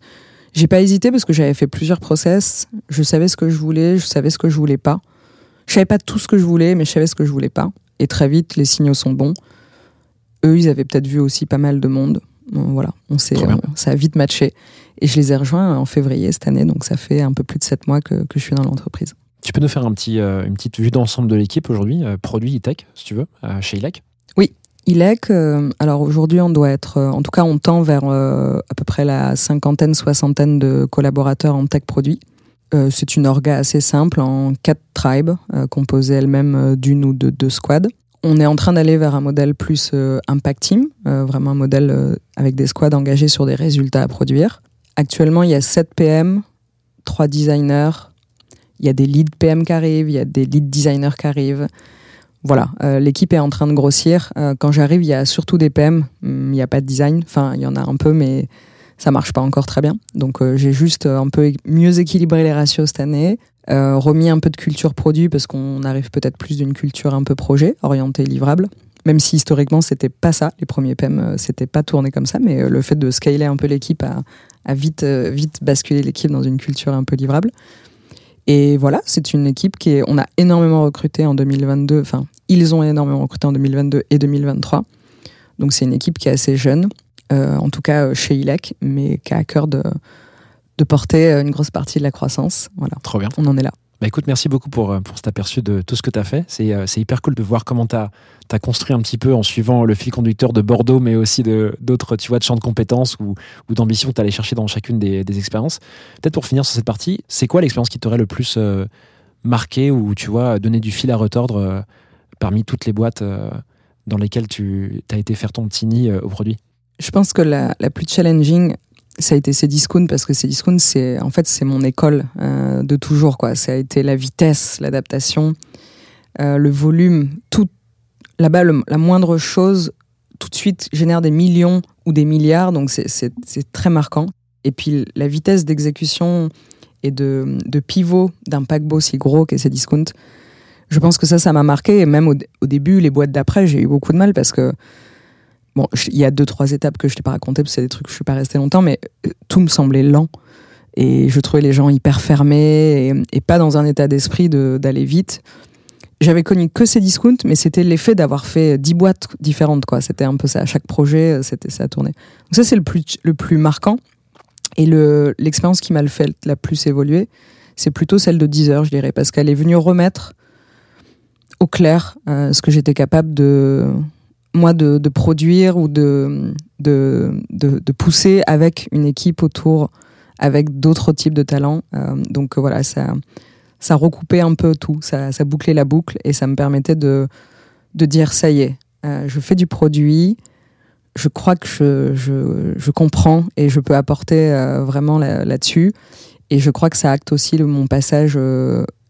J'ai pas hésité parce que j'avais fait plusieurs process, je savais ce que je voulais, je savais ce que je voulais pas. Je savais pas tout ce que je voulais, mais je savais ce que je voulais pas. Et très vite, les signaux sont bons. Eux, ils avaient peut-être vu aussi pas mal de monde. Bon, Voilà, on s'est, ça a vite matché. Et je les ai rejoints en février cette année, donc ça fait un peu plus de sept mois que, que je suis dans l'entreprise. Tu peux nous faire euh, une petite vue d'ensemble de l'équipe aujourd'hui, euh, produit e-tech, si tu veux, euh, chez ILEC ILEC, euh, alors aujourd'hui on doit être, en tout cas on tend vers à peu près la cinquantaine, soixantaine de collaborateurs en tech produit. C'est une orga assez simple en quatre tribes, composées elles-mêmes d'une ou de deux squads. On est en train d'aller vers un modèle plus impact team, vraiment un modèle avec des squads engagés sur des résultats à produire. Actuellement, il y a 7 PM, 3 designers, il y a des lead PM qui arrivent, il y a des lead designers qui arrivent. Voilà, euh, l'équipe est en train de grossir. Euh, quand j'arrive, il y a surtout des PM, hum, il n'y a pas de design. Enfin, il y en a un peu, mais ça marche pas encore très bien. Donc, euh, j'ai juste un peu mieux équilibré les ratios cette année, remis un peu de culture produit parce qu'on arrive peut-être plus d'une culture un peu projet, orientée livrable. Même si historiquement, c'était pas ça. Les premiers PM, c'était pas tourné comme ça, mais le fait de scaler un peu l'équipe a, a vite, vite basculé l'équipe dans une culture un peu livrable. Et voilà, c'est une équipe qui est, on a énormément recruté en 2022, enfin, ils ont énormément recruté en 2022 et 2023. Donc c'est une équipe qui est assez jeune, euh, en tout cas euh, chez ILEC, mais qui a à cœur de, de porter euh, une grosse partie de la croissance. Voilà, Trop bien. on en est là. Bah écoute, merci beaucoup pour, euh, pour cet aperçu de tout ce que tu as fait. C'est euh, c'est hyper cool de voir comment tu as, construit un petit peu en suivant le fil conducteur de Bordeaux, mais aussi d'autres tu vois, de champs de compétences ou, ou d'ambition que tu allais chercher dans chacune des, des expériences. Peut-être pour finir sur cette partie, c'est quoi l'expérience qui t'aurait le plus euh, marqué ou tu vois, donné du fil à retordre parmi toutes les boîtes dans lesquelles tu as été faire ton petit nid au produit? Je pense que la, la plus challenging, ça a été Cdiscount parce que Cdiscount, c'est en fait c'est mon école euh, de toujours quoi. Ça a été la vitesse, l'adaptation, euh, le volume, tout là-bas la moindre chose tout de suite génère des millions ou des milliards, donc c'est très marquant. Et puis la vitesse d'exécution et de, de pivot d'un paquebot si gros qu'est Cdiscount, je pense que ça, ça m'a marqué. Et même au, au début, les boîtes d'après, j'ai eu beaucoup de mal parce que Bon, il y a deux, trois étapes que je t'ai pas racontées parce que c'est des trucs que je suis pas resté longtemps, mais euh, tout me semblait lent. Et je trouvais les gens hyper fermés et, pas dans un état d'esprit de- d'aller vite. J'avais connu que ces discounts, mais c'était l'effet d'avoir fait 10 boîtes différentes, quoi. C'était un peu ça. À chaque projet, euh, c'était ça à tourner. Donc ça, c'est le plus, le plus marquant. Et le- l'expérience qui m'a le fait la plus évoluer, c'est plutôt celle de 10 heures, je dirais, parce qu'elle est venue remettre au clair euh, ce que j'étais capable de, moi, de, produire ou de, de, de, pousser avec une équipe autour, avec d'autres types de talents. Euh, donc euh, voilà, ça, ça recoupait un peu tout, ça, ça bouclait la boucle et ça me permettait de, de dire ça y est, euh, je fais du produit, je crois que je, je, je comprends et je peux apporter vraiment là- là-dessus. et je crois que ça acte aussi mon passage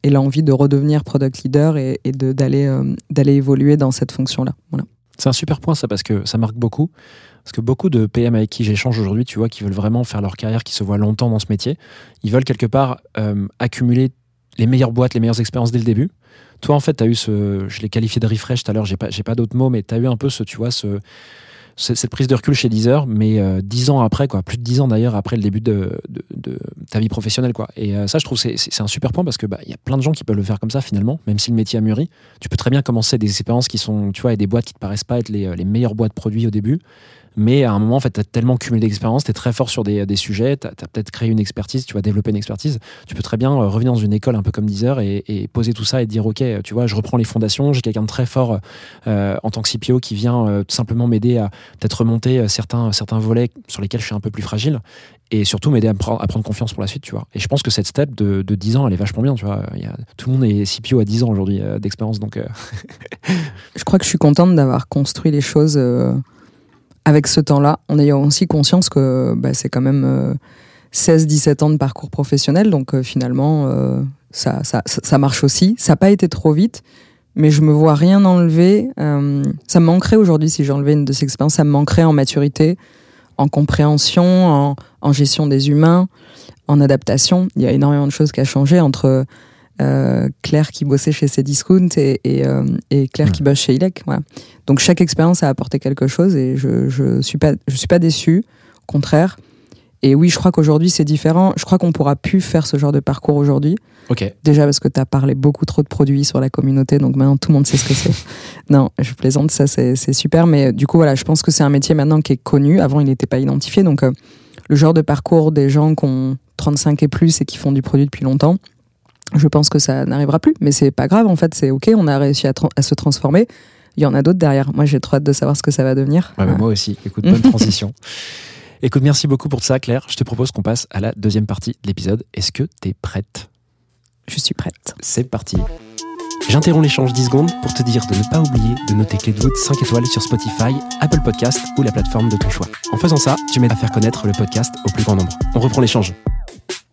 et l'envie de redevenir product leader et, et d'aller euh, évoluer dans cette fonction-là. Voilà. C'est un super point ça parce que ça marque beaucoup. Parce que beaucoup de PM avec qui j'échange aujourd'hui, tu vois, qui veulent vraiment faire leur carrière, qui se voient longtemps dans ce métier, ils veulent quelque part euh, accumuler les meilleures boîtes, les meilleures expériences dès le début. Toi, en fait, tu as eu ce. Je l'ai qualifié de refresh tout à l'heure, j'ai pas, pas d'autres mots, mais tu as eu un peu ce, tu vois, ce- cette prise de recul chez Deezer, mais euh, dix ans après, quoi, plus de dix ans d'ailleurs après le début de, de, de ta vie professionnelle, quoi. Et euh, ça, je trouve, c'est, c'est un super point parce que bah, il y a plein de gens qui peuvent le faire comme ça finalement, même si le métier a mûri. Tu peux très bien commencer des expériences qui sont, tu vois, et des boîtes qui te paraissent pas être les, les meilleures boîtes produits au début. Mais à un moment, en fait, tu as tellement cumulé d'expérience, tu es très fort sur des, des sujets, tu as, peut-être créé une expertise, tu vas développer une expertise. Tu peux très bien euh, revenir dans une école un peu comme Deezer et, et poser tout ça et dire Ok, tu vois, je reprends les fondations, j'ai quelqu'un de très fort euh, en tant que CPO qui vient euh, tout simplement m'aider à peut-être remonter certains, certains volets sur lesquels je suis un peu plus fragile et surtout m'aider à, me prendre- à prendre confiance pour la suite, tu vois. Et je pense que cette step de, de 10 ans, elle est vachement bien, tu vois. Il y a, tout le monde est CPO à 10 ans aujourd'hui euh, d'expérience, donc euh, Je crois que je suis contente d'avoir construit les choses euh, avec ce temps-là, en ayant aussi conscience que bah, c'est quand même euh, 16-17 ans de parcours professionnel, donc euh, finalement, euh, ça, ça, ça- marche aussi. Ça n'a pas été trop vite, mais je me vois rien enlever. Euh, ça me manquerait aujourd'hui si j'enlevais une de ces expériences, ça me manquerait en maturité, en compréhension, en, en gestion des humains, en adaptation. Il y a énormément de choses qui a changé entre euh, Claire qui bossait chez Cdiscount et, et, euh, et Claire Ouais. qui bosse chez ILEC. Voilà. Donc chaque expérience a apporté quelque chose et je je suis pas je suis pas déçue, au contraire. Et oui, je crois qu'aujourd'hui c'est différent. Je crois qu'on pourra plus faire ce genre de parcours aujourd'hui. ok. Déjà parce que tu as parlé beaucoup trop de produits sur la communauté, donc maintenant tout le monde sait ce que c'est. non, je plaisante, ça c'est super, mais du coup voilà, je pense que c'est un métier maintenant qui est connu. Avant, il n'était pas identifié, donc euh, le genre de parcours des gens qui ont 35 et plus et qui font du produit depuis longtemps, je pense que ça n'arrivera plus. Mais c'est pas grave, en fait, c'est ok, on a réussi à, tra- à se transformer. Il y en a d'autres derrière. Moi, j'ai trop hâte de savoir ce que ça va devenir. Ouais, moi aussi. Écoute, bonne transition. Écoute, merci beaucoup pour ça, Claire. Je te propose qu'on passe à la deuxième partie de l'épisode. Est-ce que tu es prête? Je suis prête. C'est parti. J'interromps l'échange 10 secondes pour te dire de ne pas oublier de noter Clé de voûte 5 étoiles sur Spotify, Apple Podcast ou la plateforme de ton choix. En faisant ça, tu m'aides à faire connaître le podcast au plus grand nombre. On reprend l'échange.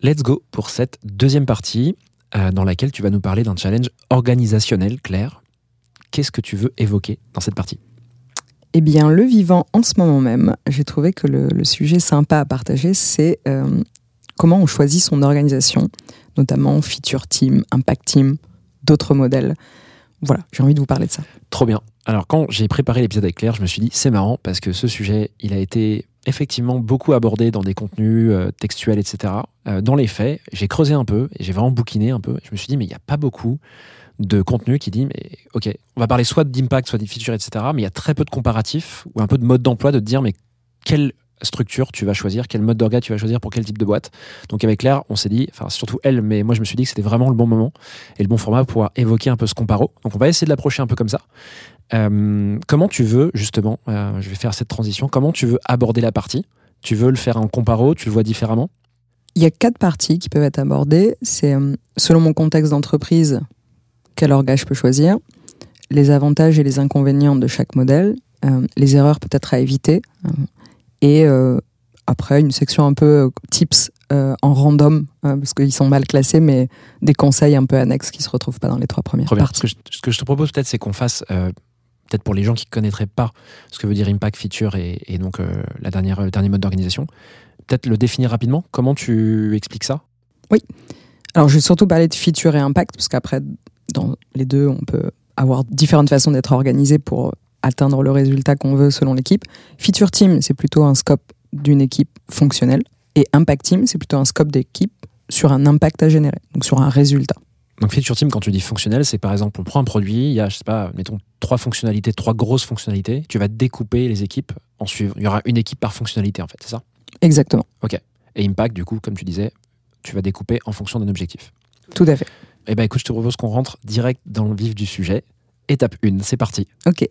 Let's go pour cette deuxième partie euh, dans laquelle tu vas nous parler d'un challenge organisationnel, Claire. Qu'est-ce que tu veux évoquer dans cette partie? Eh bien, le vivant en ce moment même, j'ai trouvé que le, le sujet sympa à partager, c'est euh, comment on choisit son organisation, notamment feature team, impact team, d'autres modèles. Voilà, j'ai envie de vous parler de ça. Trop bien. Alors quand j'ai préparé l'épisode avec Claire, je me suis dit c'est marrant parce que ce sujet, il a été effectivement beaucoup abordé dans des contenus euh, textuels, etc. Euh, dans les faits, j'ai creusé un peu j'ai vraiment bouquiné un peu. Je me suis dit mais il n'y a pas beaucoup de contenu qui dit mais ok, on va parler soit d'impact, soit de feature, etc. Mais il y a très peu de comparatifs ou un peu de mode d'emploi de dire mais quelle structure tu vas choisir, quel mode d'orga tu vas choisir pour quel type de boîte. Donc avec Claire, on s'est dit, enfin surtout elle, mais moi je me suis dit que c'était vraiment le bon moment et le bon format pour évoquer un peu ce comparo. Donc on va essayer de l'approcher un peu comme ça. Euh, comment tu veux, justement, euh, je vais faire cette transition, comment tu veux aborder la partie? Tu veux le faire en comparo Tu le vois différemment? Il y a quatre parties qui peuvent être abordées. C'est euh, selon mon contexte d'entreprise, quel orga je peux choisir, les avantages et les inconvénients de chaque modèle, euh, les erreurs peut-être à éviter, euh, et euh, après une section un peu tips euh, en random, euh, parce qu'ils sont mal classés, mais des conseils un peu annexes qui se retrouvent pas dans les trois premières parties. Ce que, je, ce que je te propose peut-être, c'est qu'on fasse, euh, peut-être pour les gens qui ne connaîtraient pas ce que veut dire Impact Feature et, donc euh, la dernière, le dernier mode d'organisation, peut-être le définir rapidement. Comment tu expliques ça? Alors, je vais surtout parler de feature et impact, parce qu'après, dans les deux, on peut avoir différentes façons d'être organisé pour atteindre le résultat qu'on veut selon l'équipe. Feature team, c'est plutôt un scope d'une équipe fonctionnelle. Et impact team, c'est plutôt un scope d'équipe sur un impact à générer, donc sur un résultat. Donc Feature Team, quand tu dis fonctionnel, c'est par exemple, on prend un produit, il y a, je sais pas, mettons, trois fonctionnalités, trois grosses fonctionnalités, tu vas découper les équipes en suivant. Il y aura une équipe par fonctionnalité, en fait, c'est ça? Exactement, Et Impact, du coup, comme tu disais, tu vas découper en fonction d'un objectif. tout à fait. Eh ben écoute, je te propose qu'on rentre direct dans le vif du sujet. Étape 1, c'est parti. Ok.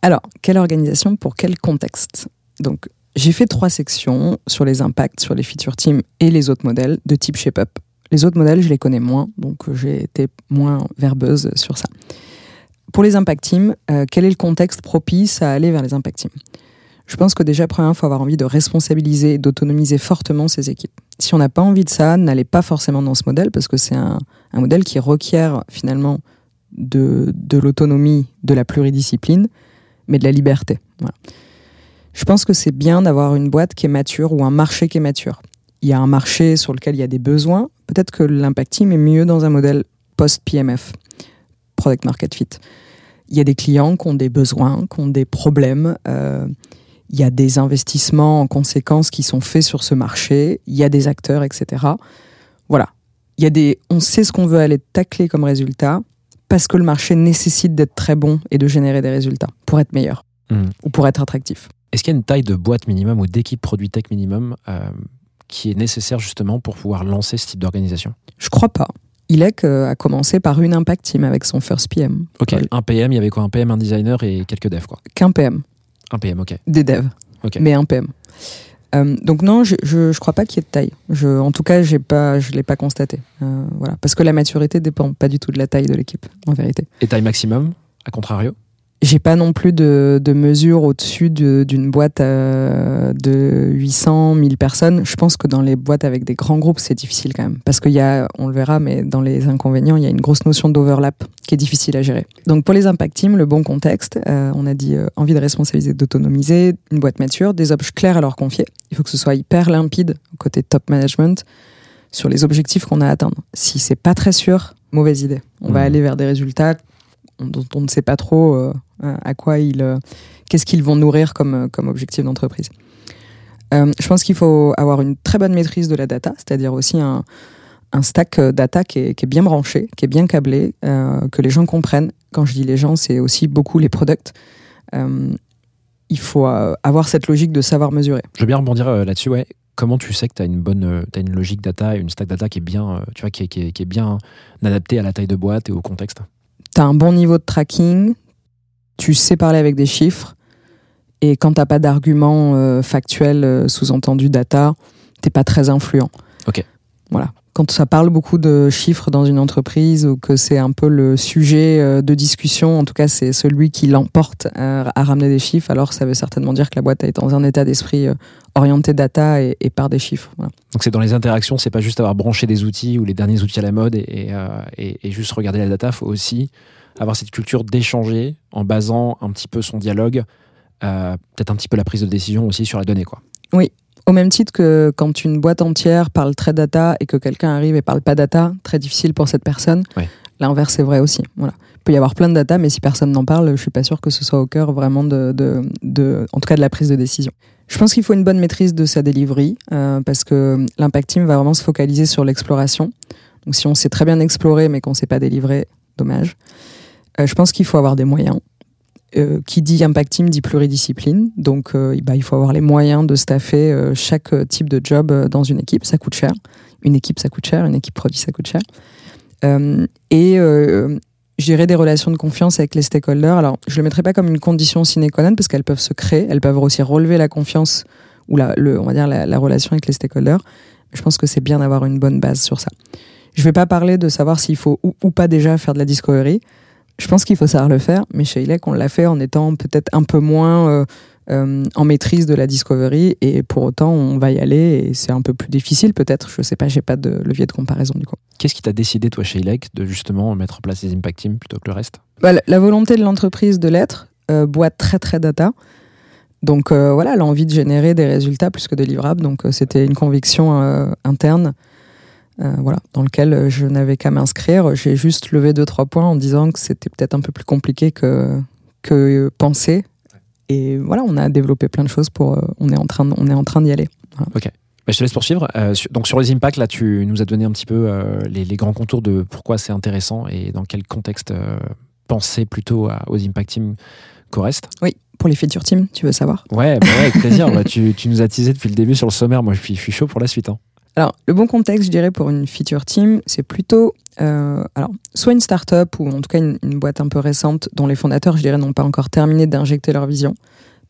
Alors, quelle organisation pour quel contexte? Donc, j'ai fait trois sections sur les impacts, sur les feature teams et les autres modèles de type shape-up. Les autres modèles, je les connais moins, donc euh, j'ai été moins verbeuse sur ça. Pour les impact teams, euh, quel est le contexte propice à aller vers les impact teams Je pense que déjà, premièrement, il faut avoir envie de responsabiliser, d'autonomiser fortement ses équipes. Si on n'a pas envie de ça, n'allez pas forcément dans ce modèle parce que c'est un, modèle qui requiert finalement de, l'autonomie, de la pluridiscipline, mais de la liberté. Je pense que c'est bien d'avoir une boîte qui est mature ou un marché qui est mature. Il y a un marché sur lequel il y a des besoins. Peut-être que l'impact team est mieux dans un modèle post-PMF, Product Market Fit. Il y a des clients qui ont des besoins, qui ont des problèmes. euh, il y a des investissements en conséquence qui sont faits sur ce marché. Il y a des acteurs, etc. Voilà. Il y a des, on sait ce qu'on veut aller tacler comme résultat parce que le marché nécessite d'être très bon et de générer des résultats pour être meilleur Hmm. ou pour être attractif. Est-ce qu'il y a une taille de boîte minimum ou d'équipe produit tech minimum euh, qui est nécessaire justement pour pouvoir lancer ce type d'organisation Je crois pas. Ilek euh, a commencé par une impact team avec son first PM. Ok, un PM, il y avait quoi Un PM, un designer et quelques devs quoi. Qu'un PM, Un PM, ok. des devs, Ok. mais un PM. Euh, donc non, je, je, je crois pas qu'il y ait de taille. Je, en tout cas, j'ai pas, je l'ai pas constaté. Euh, voilà, parce que la maturité dépend pas du tout de la taille de l'équipe, en vérité. Et taille maximum, à contrario J'ai pas non plus de, de mesure au-dessus de- d'une boîte euh, de 800, 1000 personnes. Je pense que dans les boîtes avec des grands groupes, c'est difficile quand même. Parce qu'il y a, on le verra, mais dans les inconvénients, il y a une grosse notion d'overlap qui est difficile à gérer. Donc pour les impact teams, le bon contexte, euh, on a dit euh, envie de responsabiliser, d'autonomiser, une boîte mature, des objets clairs à leur confier. Il faut que ce soit hyper limpide côté top management sur les objectifs qu'on a à atteindre. Si c'est pas très sûr, mauvaise idée. On va Mhm. aller vers des résultats dont on ne sait pas trop euh, à quoi ils, euh, qu'est-ce qu'ils vont nourrir comme, euh, comme objectif d'entreprise. Je pense qu'il faut avoir une très bonne maîtrise de la data, c'est-à-dire aussi un, un stack data qui est, bien branché, qui est bien câblé, que les gens comprennent. Quand je dis les gens, c'est aussi beaucoup les products. Il faut avoir cette logique de savoir mesurer. Je veux bien rebondir là-dessus, ouais. Comment tu sais que tu as une bonne une logique data une stack data qui est bien, tu vois, qui est, qui est- qui est bien adaptée à la taille de boîte et au contexte? Tu as un bon niveau de tracking, tu sais parler avec des chiffres, et quand t'as pas d'arguments euh, factuels, euh, sous-entendu data, t'es pas très influent. Ok. Voilà. Quand ça parle beaucoup de chiffres dans une entreprise ou que c'est un peu le sujet euh, de discussion, en tout cas c'est celui qui l'emporte euh, à ramener des chiffres, alors ça veut certainement dire que la boîte est dans un état d'esprit orienté data et, et par des chiffres. Voilà. Donc c'est dans les interactions, c'est pas juste avoir branché des outils ou les derniers outils à la mode et, et, euh, et- juste regarder la data, faut aussi avoir cette culture d'échanger en basant un petit peu son dialogue, euh, peut-être un petit peu la prise de décision aussi sur la donnée. Quoi. Au même titre que quand une boîte entière parle très data et que quelqu'un arrive et parle pas data, très difficile pour cette personne. Ouais. L'inverse est vrai aussi. Voilà. Il peut y avoir plein de data, mais si personne n'en parle, je suis pas sûr que ce soit au cœur vraiment de, de, de- en tout cas de la prise de décision. Je pense qu'il faut une bonne maîtrise de sa delivery euh, parce que l'impact team va vraiment se focaliser sur l'exploration. Donc si on sait très bien explorer mais qu'on sait pas délivrer, dommage. Euh, je pense qu'il faut avoir des moyens. Euh, qui dit impact team dit pluridiscipline. Donc, euh, bah, il faut avoir les moyens de staffer chaque type de job dans une équipe. Ça coûte cher. Une équipe, ça coûte cher. Une équipe produit, ça coûte cher. Et gérer des relations de confiance avec les stakeholders. Alors, je ne le mettrai pas comme une condition sine qua non parce qu'elles peuvent se créer. Elles peuvent aussi relever la confiance ou la, on va dire la, la relation avec les stakeholders. Je pense que c'est bien d'avoir une bonne base sur ça. Je ne vais pas parler de savoir s'il faut ou, pas déjà faire de la discovery. Je pense qu'il faut savoir le faire, mais chez Ilek, on l'a fait en étant peut-être un peu moins euh, euh, en maîtrise de la discovery, et pour autant, on va y aller, et c'est un peu plus difficile peut-être. Je sais pas, j'ai pas de levier de comparaison du coup. Qu'est-ce qui t'a décidé, toi, chez ILEC, de justement mettre en place les impact teams plutôt que le reste? Bah, la- volonté de l'entreprise de l'être, euh, boîte très très data. Donc euh, voilà, l'envie de générer des résultats plus que de livrables. Donc euh, c'était une conviction interne, voilà, dans lequel je n'avais qu'à m'inscrire. J'ai juste levé deux trois points en disant que c'était peut-être un peu plus compliqué que que penser. Et voilà, on a développé plein de choses pour. euh, on est en train, on est en train d'y aller. Bah, je te laisse poursuivre. Euh, sur- donc sur les impacts, là, tu nous as donné un petit peu euh, les, les grands contours de pourquoi c'est intéressant et dans quel contexte euh, penser plutôt à- aux impact teams qu'au-reste. Oui, pour les feature teams, tu veux savoir Ouais, bah ouais, avec plaisir. Bah, tu, tu nous as teasé depuis le début sur le sommaire. Moi, je suis, je suis chaud pour la suite. hein. Alors, le bon contexte, je dirais, pour une feature team, c'est plutôt, euh, alors, soit une start-up ou en tout cas une, une boîte un peu récente dont les fondateurs, je dirais, n'ont pas encore terminé d'injecter leur vision.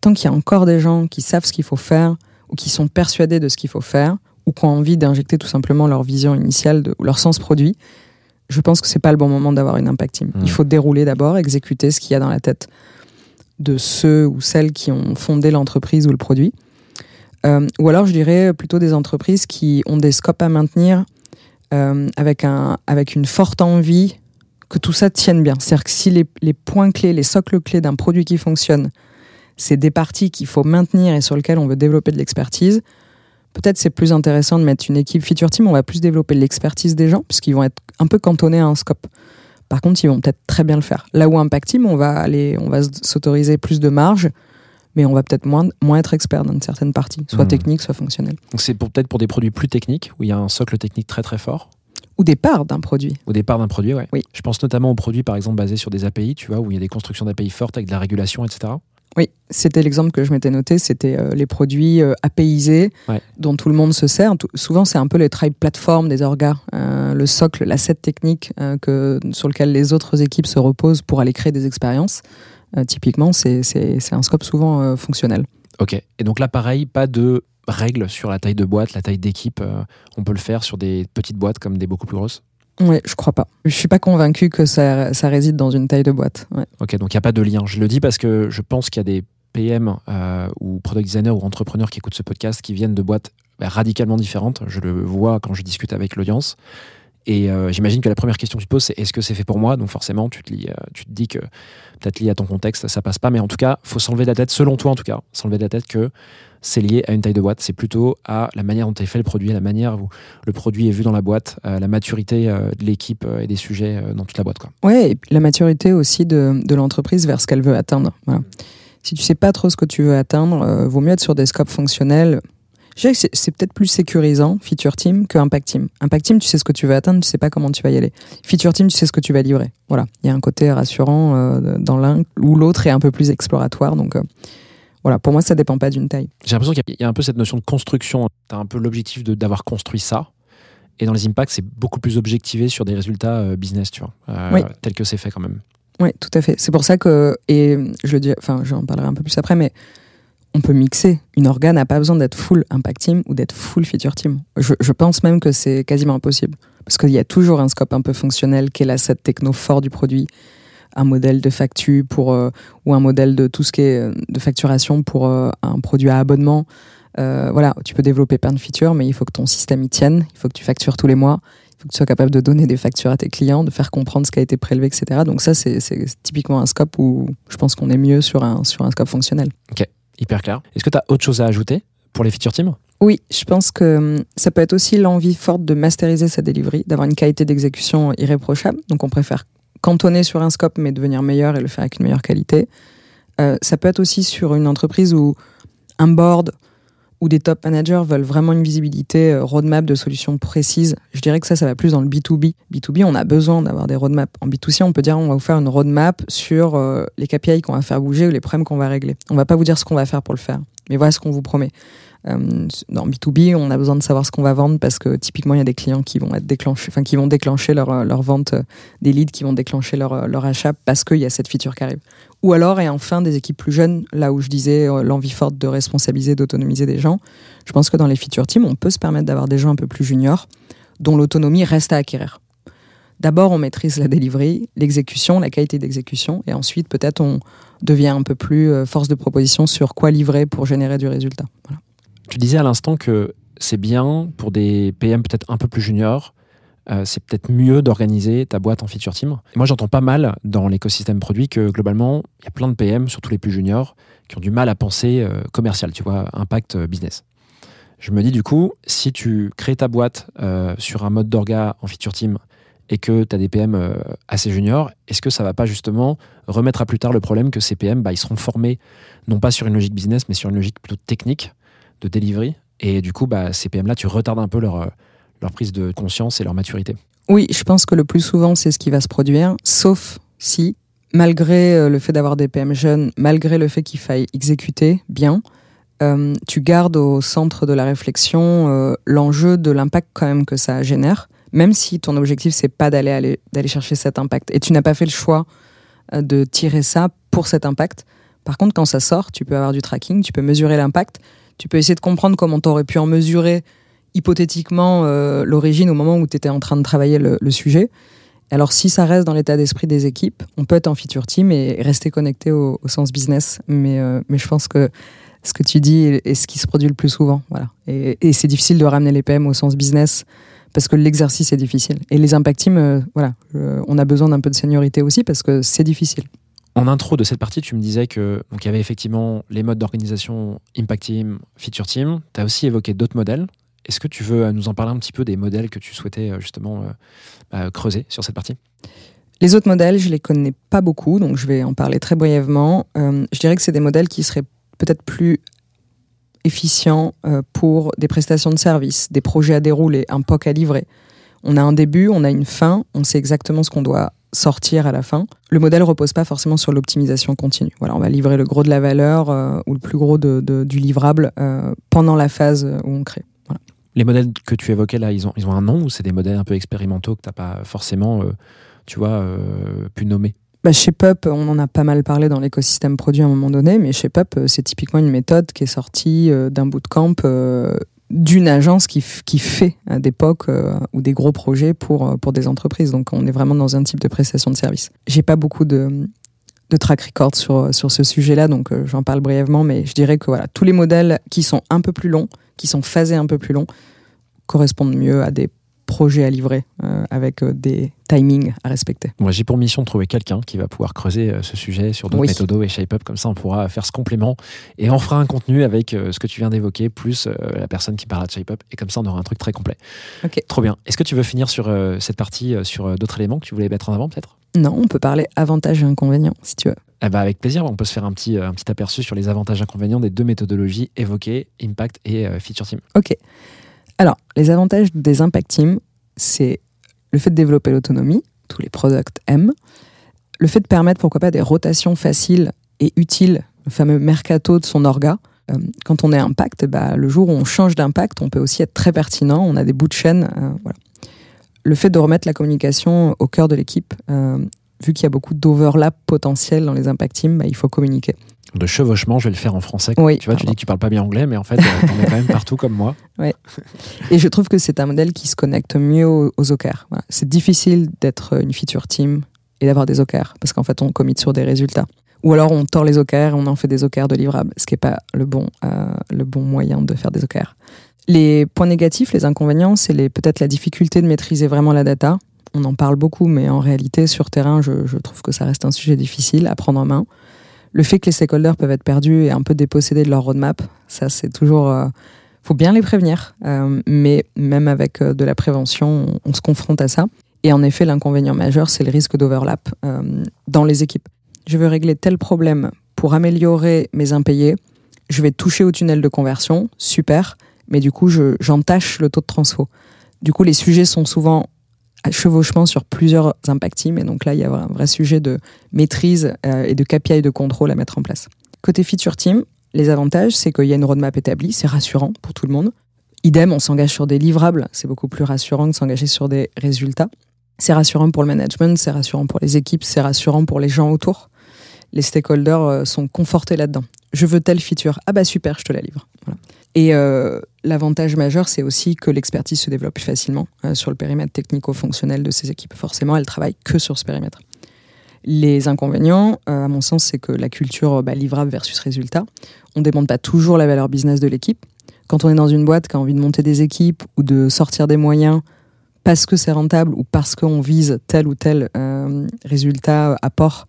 Tant qu'il y a encore des gens qui savent ce qu'il faut faire ou qui sont persuadés de ce qu'il faut faire ou qui ont envie d'injecter tout simplement leur vision initiale de, ou leur sens produit, je pense que c'est pas le bon moment d'avoir une impact team. Il faut dérouler d'abord, exécuter ce qu'il y a dans la tête de ceux ou celles qui ont fondé l'entreprise ou le produit. Euh, ou alors, je dirais plutôt des entreprises qui ont des scopes à maintenir euh, avec, un, avec une forte envie que tout ça tienne bien. C'est-à-dire que si les, points clés, les socles clés d'un produit qui fonctionne, c'est des parties qu'il faut maintenir et sur lesquelles on veut développer de l'expertise, peut-être c'est plus intéressant de mettre une équipe feature team, on va plus développer l'expertise des gens, puisqu'ils vont être un peu cantonnés à un scope. Par contre, ils vont peut-être très bien le faire. Là où Impact Team, on va aller, on va s'autoriser plus de marge, mais on va peut-être moins, moins être expert dans une certaine partie, soit Hmm. technique, soit fonctionnelle. Donc c'est peut-être pour des produits plus techniques, où il y a un socle technique très très fort, Ou des parts d'un produit. au départ d'un produit, ouais. Oui. Je pense notamment aux produits, par exemple, basés sur des API, tu vois, où il y a des constructions d'API fortes avec de la régulation, etc. Oui, c'était l'exemple que je m'étais noté, c'était euh, les produits euh, Ouais. dont tout le monde se sert. Tout- souvent, c'est un peu les tribe platform des orgas, euh, le socle, l'asset technique euh, que, sur lequel les autres équipes se reposent pour aller créer des expériences. Euh, typiquement, c'est un scope souvent euh, fonctionnel. Ok. Et donc là, pareil, pas de règles sur la taille de boîte, la taille d'équipe. euh, on peut le faire sur des petites boîtes comme des beaucoup plus grosses? Oui, je crois pas. Je suis pas convaincu que ça, ça réside dans une taille de boîte. Ouais. Ok, donc il n'y a pas de lien. Je le dis parce que je pense qu'il y a des PM euh, ou product designers ou entrepreneurs qui écoutent ce podcast qui viennent de boîtes bah, radicalement différentes. Je le vois quand je discute avec l'audience. Et euh, j'imagine que la première question que tu te poses, c'est est-ce que c'est fait pour moi? Donc forcément, tu te, euh, dis que peut-être lié à ton contexte, ça passe pas. Mais en tout cas, faut s'enlever de la tête, selon toi en tout cas, s'enlever de la tête que c'est lié à une taille de boîte. C'est plutôt à la manière dont est fait le produit, à la manière où le produit est vu dans la boîte, à la maturité euh, de l'équipe euh, et des sujets euh, dans toute la boîte. Quoi. Ouais, la maturité aussi de, l'entreprise vers ce qu'elle veut atteindre. Si tu sais pas trop ce que tu veux atteindre, euh, vaut mieux être sur des scopes fonctionnels. Je dirais que c'est- peut-être plus sécurisant, Feature Team, que Impact Team. Impact Team, tu sais ce que tu veux atteindre, tu sais pas comment tu vas y aller. Feature Team, tu sais ce que tu vas livrer. Voilà. Il y a un côté rassurant euh, dans l'un ou l'autre est un peu plus exploratoire. Donc, euh, voilà. Pour moi, ça dépend pas d'une taille. J'ai l'impression qu'il y a- il y a un peu cette notion de construction. Tu as un peu l'objectif d'avoir construit ça. Et dans les impacts, c'est beaucoup plus objectivé sur des résultats euh, business, tu vois, Oui. tel que c'est fait quand même. Oui, tout à fait. C'est pour ça que, et je le dis, enfin, j'en parlerai un peu plus après, mais on peut mixer. Une organe n'a pas besoin d'être full impact team ou d'être full feature team. Je, pense même que c'est quasiment impossible. Parce qu'il y a toujours un scope un peu fonctionnel qui est l'asset techno fort du produit, un modèle de facture pour, euh, ou un modèle de tout ce qui est euh, de facturation pour euh, un produit à abonnement. Voilà, tu peux développer plein de features, mais il faut que ton système y tienne, il faut que tu factures tous les mois, il faut que tu sois capable de donner des factures à tes clients, de faire comprendre ce qui a été prélevé, etc. Donc ça, c'est typiquement un scope où je pense qu'on est mieux sur un, sur un scope fonctionnel. Hyper clair. Est-ce que tu as autre chose à ajouter pour les feature teams? Oui, je pense que hum, ça peut être aussi l'envie forte de masteriser sa delivery, d'avoir une qualité d'exécution irréprochable. Donc on préfère cantonner sur un scope mais devenir meilleur et le faire avec une meilleure qualité. Euh, ça peut être aussi sur une entreprise où un board ou des top managers veulent vraiment une visibilité euh, roadmap de solutions précises. Je dirais que ça, ça va plus dans le B2B. B2B, on a besoin d'avoir des roadmaps. En B2C, on peut dire on va vous faire une roadmap sur euh, les KPI qu'on va faire bouger ou les problèmes qu'on va régler. On va pas vous dire ce qu'on va faire pour le faire, mais voilà ce qu'on vous promet. Euh, dans B2B, on a besoin de savoir ce qu'on va vendre parce que typiquement, il y a des clients qui vont être déclenchés, enfin qui vont déclencher leur, leur vente, des leads qui vont déclencher leur, leur achat parce qu'il y a cette feature qui arrive. Ou alors, et enfin, des équipes plus jeunes, là où je disais euh, l'envie forte de responsabiliser, d'autonomiser des gens. Je pense que dans les feature teams, on peut se permettre d'avoir des gens un peu plus juniors dont l'autonomie reste à acquérir. D'abord, on maîtrise la delivery, l'exécution, la qualité d'exécution, et ensuite, peut-être, on devient un peu plus euh, force de proposition sur quoi livrer pour générer du résultat. Tu disais à l'instant que c'est bien pour des PM peut-être un peu plus juniors. Euh, c'est peut-être mieux d'organiser ta boîte en feature team. Moi, j'entends pas mal dans l'écosystème produit que globalement, il y a plein de PM, surtout les plus juniors, qui ont du mal à penser euh, commercial, tu vois, impact euh, business. Je me dis du coup, si tu crées ta boîte sur un mode d'orga en feature team et que tu as des PM assez juniors, est-ce que ça va pas justement remettre à plus tard le problème que ces PM, bah, ils seront formés non pas sur une logique business, mais sur une logique plutôt technique de delivery Et du coup, bah, ces PM-là, tu retardes un peu leur, leur prise de conscience et leur maturité. Oui, je pense que le plus souvent, c'est ce qui va se produire, sauf si, malgré euh, le fait d'avoir des PM jeunes, malgré le fait qu'il faille exécuter bien, euh, tu gardes au centre de la réflexion euh, l'enjeu de l'impact quand même que ça génère, même si ton objectif, c'est pas d'aller aller, d'aller chercher cet impact. Et tu n'as pas fait le choix de tirer ça pour cet impact. Par contre, quand ça sort, tu peux avoir du tracking, tu peux mesurer l'impact, tu peux essayer de comprendre comment tu aurais pu en mesurer hypothétiquement euh, l'origine au moment où tu étais en train de travailler le, sujet. Alors si ça reste dans l'état d'esprit des équipes, on peut être en feature team et rester connecté au, sens business. Mais, euh, mais je pense que ce que tu dis est, ce qui se produit le plus souvent. Voilà. Et, c'est difficile de ramener les PM au sens business parce que l'exercice est difficile. Et les impact teams, euh, voilà, on a besoin d'un peu de seniorité aussi parce que c'est difficile. En intro de cette partie, tu me disais que donc il y avait effectivement les modes d'organisation Impact Team, Feature Team. Tu as aussi évoqué d'autres modèles. Est-ce que tu veux euh, nous en parler un petit peu des modèles que tu souhaitais euh, justement euh, bah, creuser sur cette partie? Les autres modèles, je les connais pas beaucoup, donc je vais en parler très brièvement. Je dirais que c'est des modèles qui seraient peut-être plus efficients pour des prestations de services, des projets à dérouler, un POC à livrer. On a un début, on a une fin, on sait exactement ce qu'on doit sortir à la fin. Le modèle repose pas forcément sur l'optimisation continue. Voilà, on va livrer le gros de la valeur ou le plus gros du livrable pendant la phase où on crée. Les modèles que tu évoquais là, ils ont, ils ont un nom ou c'est des modèles un peu expérimentaux que tu n'as pas forcément, euh, tu vois, euh, pu nommer? Bah, chez Pup, on en a pas mal parlé dans l'écosystème produit à un moment donné, mais chez Pup, euh, c'est typiquement une méthode qui est sortie d'un bootcamp euh, d'une agence qui, qui fait des POC euh, ou des gros projets pour, pour des entreprises. Donc on est vraiment dans un type de prestation de service. J'ai pas beaucoup de, de track record sur, sur ce sujet-là, donc j'en parle brièvement, mais je dirais que voilà, tous les modèles qui sont un peu plus longs, qui sont phasés un peu plus longs, correspondent mieux à des projets à livrer euh, avec euh, des timings à respecter. Moi, j'ai pour mission de trouver quelqu'un qui va pouvoir creuser euh, ce sujet sur d'autres Oui. méthodos et shape-up. Comme ça, on pourra faire ce complément et on fera un contenu avec euh, ce que tu viens d'évoquer, plus la personne qui parlera de shape-up. Et comme ça, on aura un truc très complet. Ok. Trop bien. Est-ce que tu veux finir sur cette partie, sur d'autres éléments que tu voulais mettre en avant, peut-être? Non, on peut parler avantages et inconvénients, si tu veux. Eh ben, Avec plaisir. On peut se faire un petit, euh, un petit aperçu sur les avantages et inconvénients des deux méthodologies évoquées, Impact et euh, Feature Team. Ok. Alors, les avantages des impact teams, c'est le fait de développer l'autonomie, tous les products aiment, le fait de permettre, pourquoi pas, des rotations faciles et utiles, le fameux mercato de son orga. Euh, quand on est impact, bah, le jour où on change d'impact, on peut aussi être très pertinent, on a des bouts de chaîne. euh, voilà. Le fait de remettre la communication au cœur de l'équipe, euh, vu qu'il y a beaucoup d'overlap potentiel dans les impact teams, bah, il faut communiquer. De chevauchement, je vais le faire en français. Oui, Tu vois, tu dis que tu parles pas bien anglais, mais en fait, euh, t'en es quand même partout comme moi. Et je trouve que c'est un modèle qui se connecte mieux aux, aux OKR. Voilà. C'est difficile d'être une feature team et d'avoir des OKR parce qu'en fait, on commit sur des résultats. Ou alors, on tord les OKR et on en fait des OKR de livrables, ce qui n'est pas le bon, euh, le bon moyen de faire des OKR. Les points négatifs, les inconvénients, c'est peut-être la difficulté de maîtriser vraiment la data. On en parle beaucoup, mais en réalité, sur terrain, je, trouve que ça reste un sujet difficile à prendre en main. Le fait que les stakeholders peuvent être perdus et un peu dépossédés de leur roadmap, ça, c'est toujours. euh, faut bien les prévenir, euh, mais même avec euh, de la prévention, on, on se confronte à ça. Et en effet, l'inconvénient majeur, c'est le risque d'overlap euh, dans les équipes. Je veux régler tel problème pour améliorer mes impayés. Je vais toucher au tunnel de conversion, super, mais du coup, je- j'entache le taux de transfo. Du coup, les sujets sont souvent à chevauchement sur plusieurs impact teams, et donc là, il y a un vrai sujet de maîtrise euh, et de KPI de contrôle à mettre en place. Côté feature team, les avantages, c'est qu'il y a une roadmap établie, c'est rassurant pour tout le monde. Idem, on s'engage sur des livrables, c'est beaucoup plus rassurant que s'engager sur des résultats. C'est rassurant pour le management, c'est rassurant pour les équipes, c'est rassurant pour les gens autour. Les stakeholders euh, sont confortés là-dedans. Je veux telle feature, ah bah super, je te la livre. Voilà. Et euh, l'avantage majeur, c'est aussi que l'expertise se développe plus facilement euh, sur le périmètre technico-fonctionnel de ces équipes. Forcément, elles travaillent que sur ce périmètre. Les inconvénients, euh, à mon sens, c'est que la culture bah, livrable versus résultat, on ne demande pas toujours la valeur business de l'équipe. Quand on est dans une boîte qui a envie de monter des équipes ou de sortir des moyens parce que c'est rentable ou parce qu'on vise tel ou tel résultat, apport,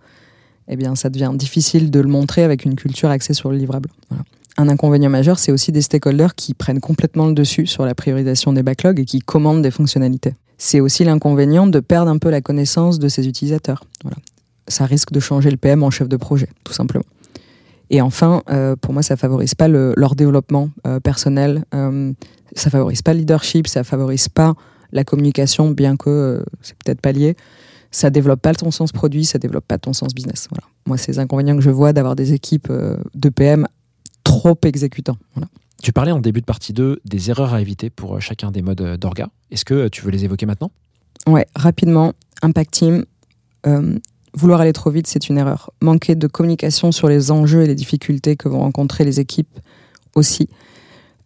eh bien, ça devient difficile de le montrer avec une culture axée sur le livrable. Voilà. Un inconvénient majeur, c'est aussi des stakeholders qui prennent complètement le dessus sur la priorisation des backlogs et qui commandent des fonctionnalités. C'est aussi l'inconvénient de perdre un peu la connaissance de ses utilisateurs. Voilà. Ça risque de changer le PM en chef de projet, tout simplement. Et enfin, euh, pour moi, ça favorise pas le, leur développement euh, personnel, euh, ça favorise pas le leadership, ça favorise pas la communication, bien que euh, c'est peut-être pas lié. Ça développe pas ton sens produit, ça développe pas ton sens business. Voilà. Moi, c'est les inconvénients que je vois d'avoir des équipes de PM trop exécutants. Voilà. Tu parlais en début de partie 2 des erreurs à éviter pour euh, chacun des modes euh, d'orga. Est-ce que euh, tu veux les évoquer maintenant? Ouais, rapidement, Impact Team, euh, vouloir aller trop vite, c'est une erreur. Manquer de communication sur les enjeux et les difficultés que vont rencontrer les équipes aussi.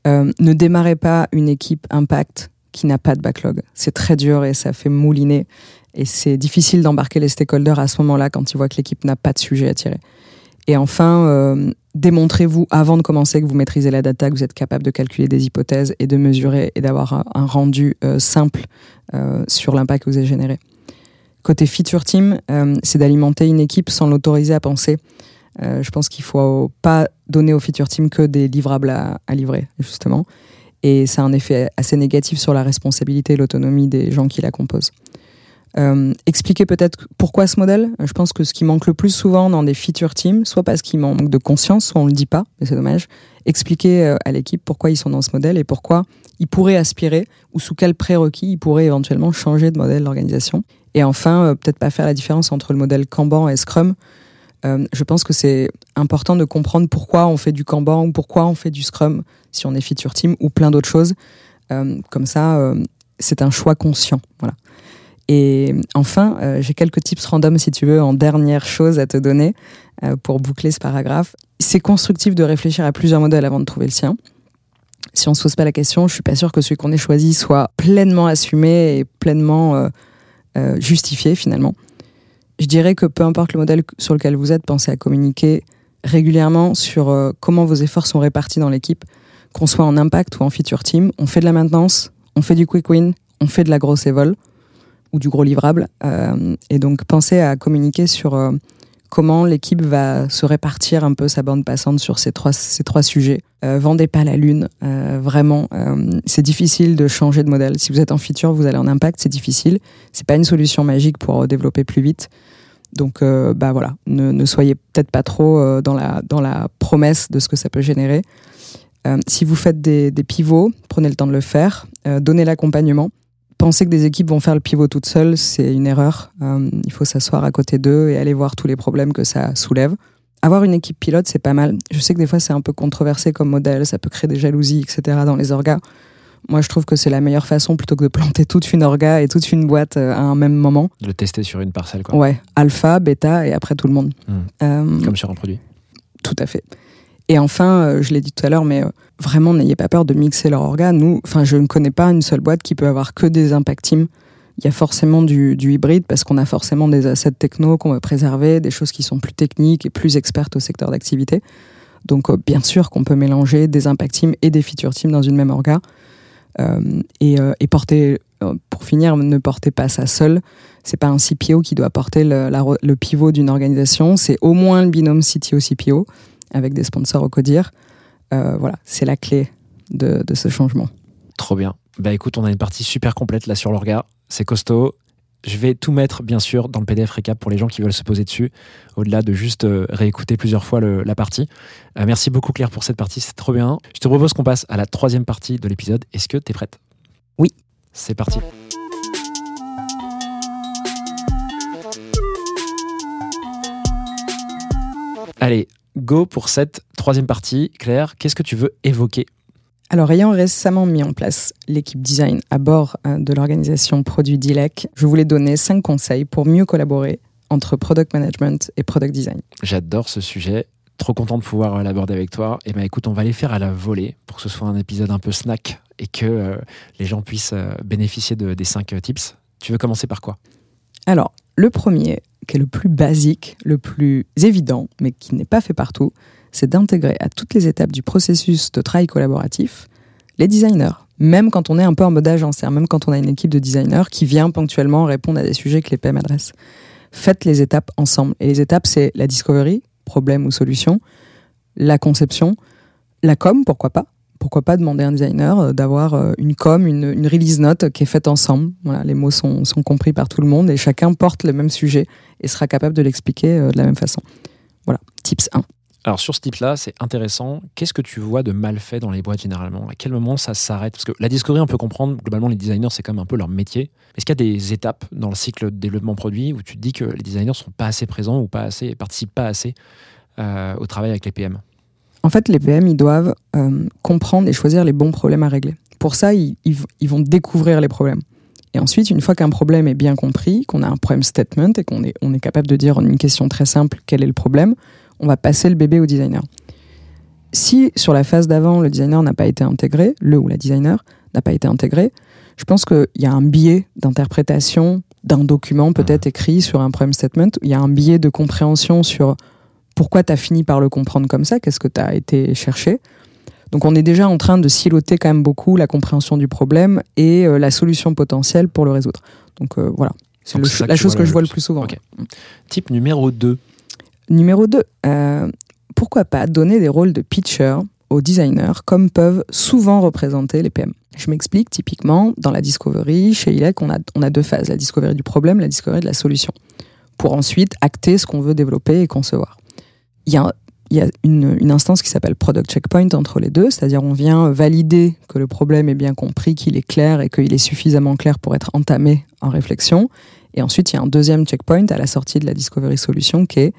Euh, ne démarrez pas une équipe Impact qui n'a pas de backlog. C'est très dur et ça fait mouliner. Et c'est difficile d'embarquer les stakeholders à ce moment-là quand ils voient que l'équipe n'a pas de sujet à tirer. Et enfin, euh, démontrez-vous avant de commencer que vous maîtrisez la data, que vous êtes capable de calculer des hypothèses et de mesurer et d'avoir un, rendu euh, simple euh, sur l'impact que vous avez généré. Côté feature team, c'est d'alimenter une équipe sans l'autoriser à penser. Je pense qu'il faut pas donner au feature team que des livrables à, à livrer, justement. Et ça a un effet assez négatif sur la responsabilité et l'autonomie des gens qui la composent. Euh, expliquer peut-être pourquoi ce modèle. Je pense que ce qui manque le plus souvent dans des feature teams, soit parce qu'il manque de conscience, soit on le dit pas, mais c'est dommage. Expliquer euh, à l'équipe pourquoi ils sont dans ce modèle et pourquoi ils pourraient aspirer ou sous quels prérequis ils pourraient éventuellement changer de modèle d'organisation. Et enfin, euh, peut-être pas faire la différence entre le modèle Kanban et Scrum. Je pense que c'est important de comprendre pourquoi on fait du Kanban ou pourquoi on fait du Scrum si on est feature team ou plein d'autres choses. Comme ça, c'est un choix conscient. Voilà. Et enfin, euh, j'ai quelques tips random, si tu veux, en dernière chose à te donner euh, pour boucler ce paragraphe. C'est constructif de réfléchir à plusieurs modèles avant de trouver le sien. Si on se pose pas la question, je suis pas sûr que celui qu'on ait choisi soit pleinement assumé et pleinement euh, justifié finalement. Je dirais que peu importe le modèle sur lequel vous êtes, pensez à communiquer régulièrement sur comment vos efforts sont répartis dans l'équipe, qu'on soit en impact ou en feature team. On fait de la maintenance, on fait du quick win, on fait de la grosse évol ou du gros livrable. Euh, et donc pensez à communiquer sur euh, comment l'équipe va se répartir un peu sa bande passante sur ces trois, ces trois sujets. Euh, vendez pas la lune, vraiment. c'est difficile de changer de modèle. Si vous êtes en feature, vous allez en impact, c'est difficile. C'est pas une solution magique pour développer plus vite. Donc, bah voilà, ne, soyez peut-être pas trop dans, la, dans la promesse de ce que ça peut générer. Si vous faites des, pivots, prenez le temps de le faire, donnez l'accompagnement. Penser que des équipes vont faire le pivot toutes seules, c'est une erreur. Euh, il faut s'asseoir à côté d'eux et aller voir tous les problèmes que ça soulève. Avoir une équipe pilote, c'est pas mal. Je sais que des fois, c'est un peu controversé comme modèle, ça peut créer des jalousies, etc. dans les orgas. Moi, je trouve que c'est la meilleure façon plutôt que de planter toute une orga et toute une boîte euh, à un même moment. De le tester sur une parcelle, quoi. Ouais, alpha, bêta et après tout le monde. Mm. Euh, Comme sur un produit. tout à fait. Et enfin, euh, je l'ai dit tout à l'heure, mais euh, vraiment, n'ayez pas peur de mixer leur orga. Nous, enfin, je ne connais pas une seule boîte qui peut avoir que des impact teams. Il y a forcément du, du hybride parce qu'on a forcément des assets techno qu'on veut préserver, des choses qui sont plus techniques et plus expertes au secteur d'activité. Donc, euh, bien sûr qu'on peut mélanger des impact teams et des feature teams dans une même orga. Et, porter, pour finir, ne portez pas ça seul. C'est pas un CPO qui doit porter le pivot d'une organisation. C'est au moins le binôme CTO-CPO avec des sponsors au CODIR. Euh, voilà, c'est la clé de, de ce changement. Trop bien. Bah écoute, on a une partie super complète là sur l'orga. C'est costaud. Je vais tout mettre, bien sûr, dans le PDF récap pour les gens qui veulent se poser dessus, au-delà de juste euh, réécouter plusieurs fois le- la partie. Euh, merci beaucoup, Claire, pour cette partie. C'est trop bien. Je te propose qu'on passe à la troisième partie de l'épisode. Est-ce que tu es prête? Oui. C'est parti. Allez, go pour cette troisième partie. Claire, qu'est-ce que tu veux évoquer? Alors, ayant récemment mis en place l'équipe design à bord euh, de l'organisation Produit DILEC, je voulais donner cinq conseils pour mieux collaborer entre product management et product design. J'adore ce sujet. Trop content de pouvoir euh, l'aborder avec toi. Et ben écoute, on va les faire à la volée pour que ce soit un épisode un peu snack et que euh, les gens puissent euh, bénéficier de- des cinq euh, tips. Tu veux commencer par quoi? Alors, le premier, qui est le plus basique, le plus évident, mais qui n'est pas fait partout, c'est d'intégrer à toutes les étapes du processus de travail collaboratif les designers. Même quand on est un peu en mode agence, même quand on a une équipe de designers qui vient ponctuellement répondre à des sujets que les PM adressent. Faites les étapes ensemble. Et les étapes, c'est la discovery, problème ou solution, la conception, la com, pourquoi pas. Pourquoi pas demander à un designer euh, d'avoir euh, une com, une, release note qui est faite ensemble. Voilà, les mots sont, compris par tout le monde et chacun porte le même sujet et sera capable de l'expliquer euh, de la même façon. Voilà, tips 1. Alors sur ce type-là, c'est intéressant. Qu'est-ce que tu vois de mal fait dans les boîtes généralement? À quel moment ça s'arrête? Parce que la discovery, on peut comprendre, globalement, les designers, c'est quand même un peu leur métier. Est-ce qu'il y a des étapes dans le cycle de développement produit où tu te dis que les designers sont pas assez présents ou pas assez, participent pas assez au travail avec les PM En fait, les PM, ils doivent euh, comprendre et choisir les bons problèmes à régler. Pour ça, ils, ils- ils vont découvrir les problèmes. Et ensuite, une fois qu'un problème est bien compris, qu'on a un problème statement et qu'on est, on est capable de dire en une question très simple quel est le problème, on va passer le bébé au designer. Si sur la phase d'avant, le designer n'a pas été intégré, le ou la designer n'a pas été intégré, je pense qu'il y a un biais d'interprétation d'un document peut-être écrit sur un problem statement. Il y a un biais de compréhension sur pourquoi tu as fini par le comprendre comme ça, qu'est-ce que tu as été chercher? Donc on est déjà en train de siloter quand même beaucoup la compréhension du problème et euh, la solution potentielle pour le résoudre. Donc euh, voilà, c'est la chose que je vois le plus souvent. Type numéro 2. Numéro 2, pourquoi pas donner des rôles de pitcher aux designers comme peuvent souvent représenter les PM. Je m'explique, typiquement, dans la discovery, chez ILEC, on a, on a deux phases, la discovery du problème, la discovery de la solution, pour ensuite acter ce qu'on veut développer et concevoir. Il y a, il y a une, une instance qui s'appelle Product Checkpoint entre les deux, c'est-à-dire on vient valider que le problème est bien compris, qu'il est clair et qu'il est suffisamment clair pour être entamé en réflexion. Et ensuite, il y a un deuxième checkpoint à la sortie de la discovery solution qui est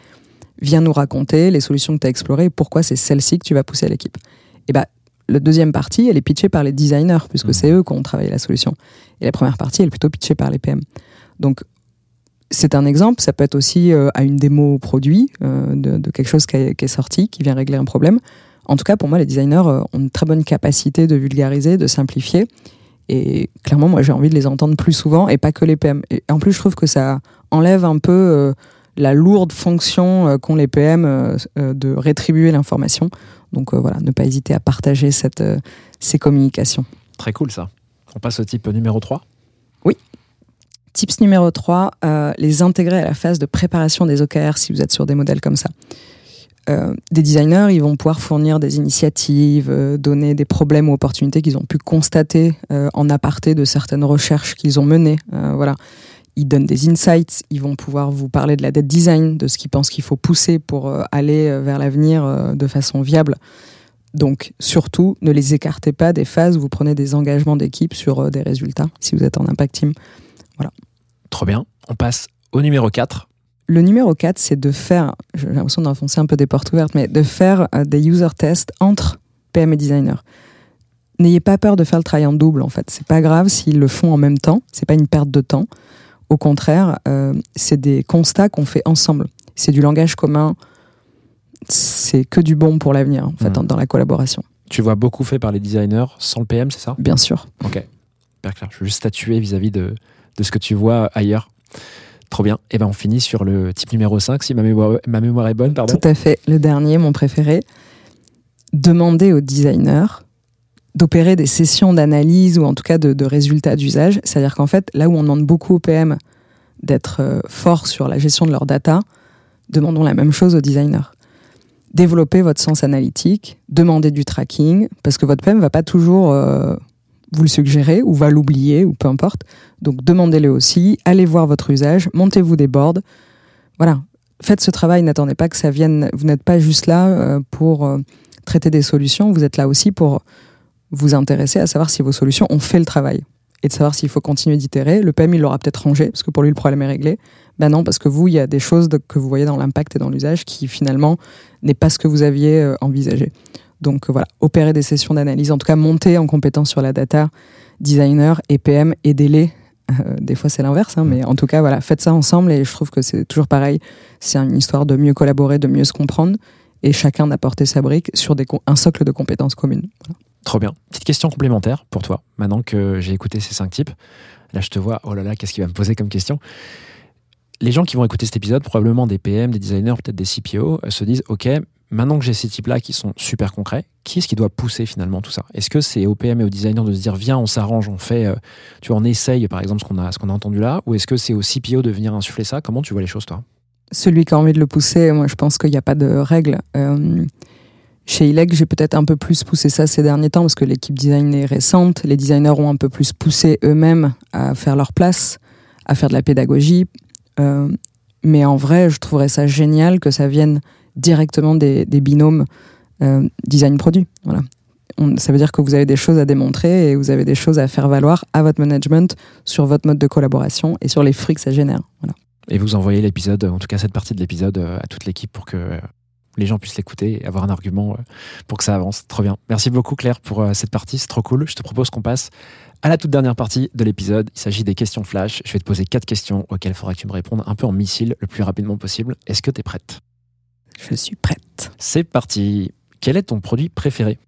viens nous raconter les solutions que tu as explorées et pourquoi c'est celle-ci que tu vas pousser à l'équipe. Et bah, la deuxième partie, elle est pitchée par les designers, puisque Mhm. c'est eux qui ont travaillé la solution. Et la première partie, elle est plutôt pitchée par les PM. Donc, c'est un exemple. Ça peut être aussi euh, à une démo produit euh, de, de quelque chose qui est, qui est sorti, qui vient régler un problème. En tout cas, pour moi, les designers euh, ont une très bonne capacité de vulgariser, de simplifier. Et clairement, moi, j'ai envie de les entendre plus souvent et pas que les PM. Et en plus, je trouve que ça enlève un peu euh, la lourde fonction qu'ont les PM de rétribuer l'information. Donc voilà, ne pas hésiter à partager cette, ces communications. Très cool ça. On passe au type numéro 3. Tips numéro 3, euh, les intégrer à la phase de préparation des OKR si vous êtes sur des modèles comme ça. Euh, des designers, ils vont pouvoir fournir des initiatives, euh, donner des problèmes ou opportunités qu'ils ont pu constater en aparté de certaines recherches qu'ils ont menées. Voilà. Ils donnent des insights, ils vont pouvoir vous parler de la dette design, de ce qu'ils pensent qu'il faut pousser pour aller vers l'avenir de façon viable. Donc surtout, ne les écartez pas des phases où vous prenez des engagements d'équipe sur des résultats, si vous êtes en impact team. Trop bien. On passe au numéro 4. Le numéro 4, c'est de faire, j'ai l'impression d'enfoncer un peu des portes ouvertes, mais de faire euh, des user tests entre PM et designer. N'ayez pas peur de faire le travail en double, en fait. C'est pas grave s'ils le font en même temps. C'est pas une perte de temps. Au contraire, euh, c'est des constats qu'on fait ensemble. C'est du langage commun. C'est que du bon pour l'avenir, en fait, dans- dans la collaboration. Tu vois beaucoup fait par les designers sans le PM, c'est ça? Bien sûr. Ok. Super clair. Je veux juste statuer vis-à-vis de, de ce que tu vois ailleurs. Trop bien. Et ben on finit sur le type numéro 5, si ma mémoire, ma mémoire est bonne, pardon. Tout à fait. Le dernier, mon préféré. Demander aux designers d'opérer des sessions d'analyse ou en tout cas de, de résultats d'usage. C'est-à-dire qu'en fait, là où on demande beaucoup aux PM d'être euh, forts sur la gestion de leur data, demandons la même chose aux designers. Développez votre sens analytique, demandez du tracking, parce que votre PM va pas toujours euh, vous le suggérer ou va l'oublier ou peu importe. Donc demandez-le aussi, allez voir votre usage, montez-vous des boards. Voilà, faites ce travail, n'attendez pas que ça vienne. Vous n'êtes pas juste là euh, pour euh, traiter des solutions, vous êtes là aussi pour vous intéresser à savoir si vos solutions ont fait le travail et de savoir s'il faut continuer d'itérer. Le PM, il l'aura peut-être rangé parce que pour lui, le problème est réglé. Ben non, parce que vous, il y a des choses que vous voyez dans l'impact et dans l'usage qui finalement n'est pas ce que vous aviez euh, envisagé. Donc euh, voilà, opérer des sessions d'analyse, en tout cas monter en compétence sur la data, designer et PM, aidez-les. Euh, des fois c'est l'inverse, hein, mais en tout cas voilà, faites ça ensemble et je trouve que c'est toujours pareil. C'est une histoire de mieux collaborer, de mieux se comprendre et chacun d'apporter sa brique sur des un socle de compétences communes. Voilà. Trop bien. Petite question complémentaire pour toi, maintenant que j'ai écouté ces cinq types. Là, je te vois, oh là là, qu'est-ce qu'il va me poser comme question Les gens qui vont écouter cet épisode, probablement des PM, des designers, peut-être des CPO, se disent, OK, maintenant que j'ai ces types-là qui sont super concrets, qui est-ce qui doit pousser finalement tout ça? Est-ce que c'est aux PM et aux designers de se dire, viens, on s'arrange, on fait, euh, tu vois, on essaye, par exemple, ce qu'on a, ce a entendu là? Ou est-ce que c'est aux CPO de venir insuffler ça? Comment tu vois les choses, toi? Celui qui a envie de le pousser, moi je pense qu'il n'y a pas de règle. Euh, chez ILEC, j'ai peut-être un peu plus poussé ça ces derniers temps parce que l'équipe design est récente. Les designers ont un peu plus poussé eux-mêmes à faire leur place, à faire de la pédagogie. Euh, mais en vrai, je trouverais ça génial que ça vienne directement des, binômes euh, design-produit. Voilà. Ça veut dire que vous avez des choses à démontrer et vous avez des choses à faire valoir à votre management sur votre mode de collaboration et sur les fruits que ça génère. Voilà. Et vous envoyez l'épisode, en tout cas cette partie de l'épisode, euh, à toute l'équipe pour que euh, les gens puissent l'écouter et avoir un argument pour que ça avance. Trop bien. Merci beaucoup Claire pour cette partie, c'est trop cool. Je te propose qu'on passe à la toute dernière partie de l'épisode. Il s'agit des questions flash. Je vais te poser quatre questions auxquelles il faudra que tu me répondes un peu en missile le plus rapidement possible. Est-ce que tu es prête? Je suis prête. C'est parti. Quel est ton produit préféré?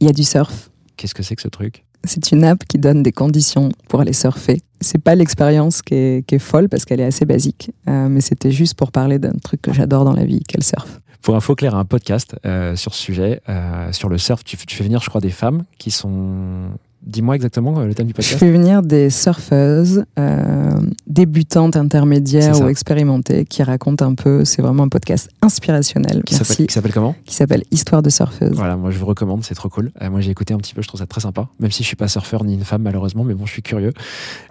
Il y a du surf. Qu'est-ce que c'est que ce truc? C'est une app qui donne des conditions pour aller surfer c'est pas l'expérience qui est, qui est folle parce qu'elle est assez basique, euh, mais c'était juste pour parler d'un truc que j'adore dans la vie, qu'est le surf. Pour info clair, un podcast euh, sur ce sujet, euh, sur le surf. Tu, tu fais venir, je crois, des femmes qui sont Dis-moi exactement euh, le thème du Je podcast. fais venir des surfeuses euh, débutantes, intermédiaires ou expérimentées qui racontent un peu. C'est vraiment un podcast inspirationnel. Qui s'appelle comment? Qui s'appelle Histoire de surfeuse. Voilà, moi je vous recommande, c'est trop cool. Euh, moi j'ai écouté un petit peu, je trouve ça très sympa. Même si je suis pas surfeur ni une femme malheureusement, mais bon, je suis curieux.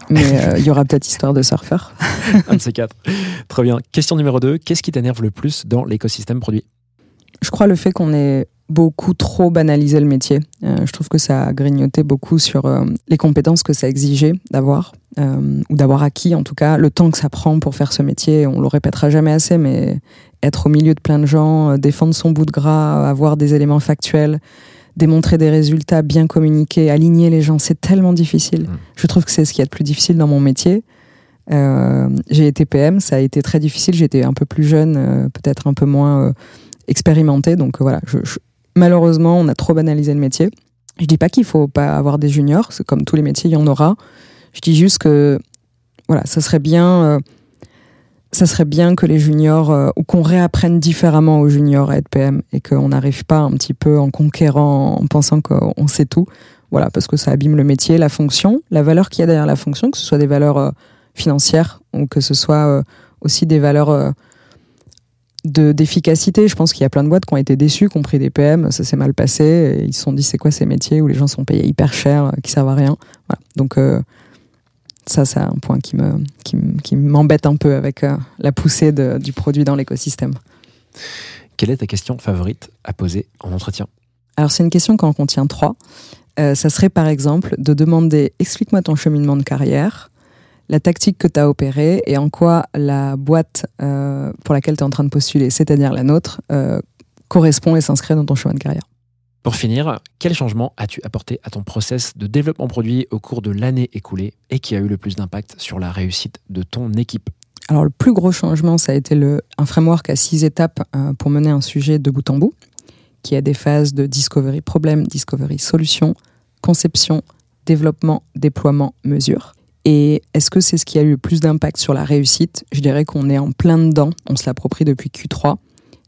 Mais euh, il y aura peut-être Histoire de surfeur. Un de ces quatre. Très bien. Question numéro 2. Qu'est-ce qui t'énerve le plus dans l'écosystème produit? Je crois le fait qu'on ait beaucoup trop banalisé le métier. Euh, je trouve que ça a grignoté beaucoup sur euh, les compétences que ça exigeait d'avoir, euh, ou d'avoir acquis en tout cas, le temps que ça prend pour faire ce métier. On le répétera jamais assez, mais être au milieu de plein de gens, défendre son bout de gras, avoir des éléments factuels, démontrer des résultats, bien communiquer, aligner les gens, c'est tellement difficile. Mm. Je trouve que c'est ce qui est le plus difficile dans mon métier. J'ai été PM, ça a été très difficile. J'étais un peu plus jeune, peut-être un peu moins expérimentée. Donc voilà, je- je- malheureusement, on a trop banalisé le métier. Je dis pas qu'il faut pas avoir des juniors, c'est comme tous les métiers, il y en aura. Je dis juste que voilà, ça serait bien, euh, ça serait bien que les juniors euh, ou qu'on réapprenne différemment aux juniors à être PM et qu'on n'arrive pas un petit peu en conquérant, en pensant qu'on sait tout. Voilà, parce que ça abîme le métier, la fonction, la valeur qu'il y a derrière la fonction, que ce soit des valeurs euh, financières ou que ce soit aussi des valeurs de d'efficacité. Je pense qu'il y a plein de boîtes qui ont été déçues, qui ont pris des PM, ça s'est mal passé, et ils se sont dit c'est quoi ces métiers où les gens sont payés hyper cher, euh, qui servent à rien? Voilà. Donc euh, ça, c'est un point qui me qui, m'embête un peu avec euh, la poussée de- du produit dans l'écosystème. Quelle est ta question favorite à poser en entretien? Alors c'est une question quand on contient trois. Euh, ça serait par exemple de demander explique-moi ton cheminement de carrière, la tactique que tu as opérée et en quoi la boîte euh, pour laquelle tu es en train de postuler, c'est-à-dire la nôtre, euh, correspond et s'inscrit dans ton chemin de carrière. Pour finir, quel changement as-tu apporté à ton process de développement produit au cours de l'année écoulée et qui a eu le plus d'impact sur la réussite de ton équipe? Alors le plus gros changement, ça a été le, un framework à six étapes euh, pour mener un sujet de bout en bout, qui a des phases de discovery problème, discovery solution, conception, développement, déploiement, mesure. Et est-ce que c'est ce qui a eu le plus d'impact sur la réussite? Je dirais qu'on est en plein dedans, on se l'approprie depuis Q3,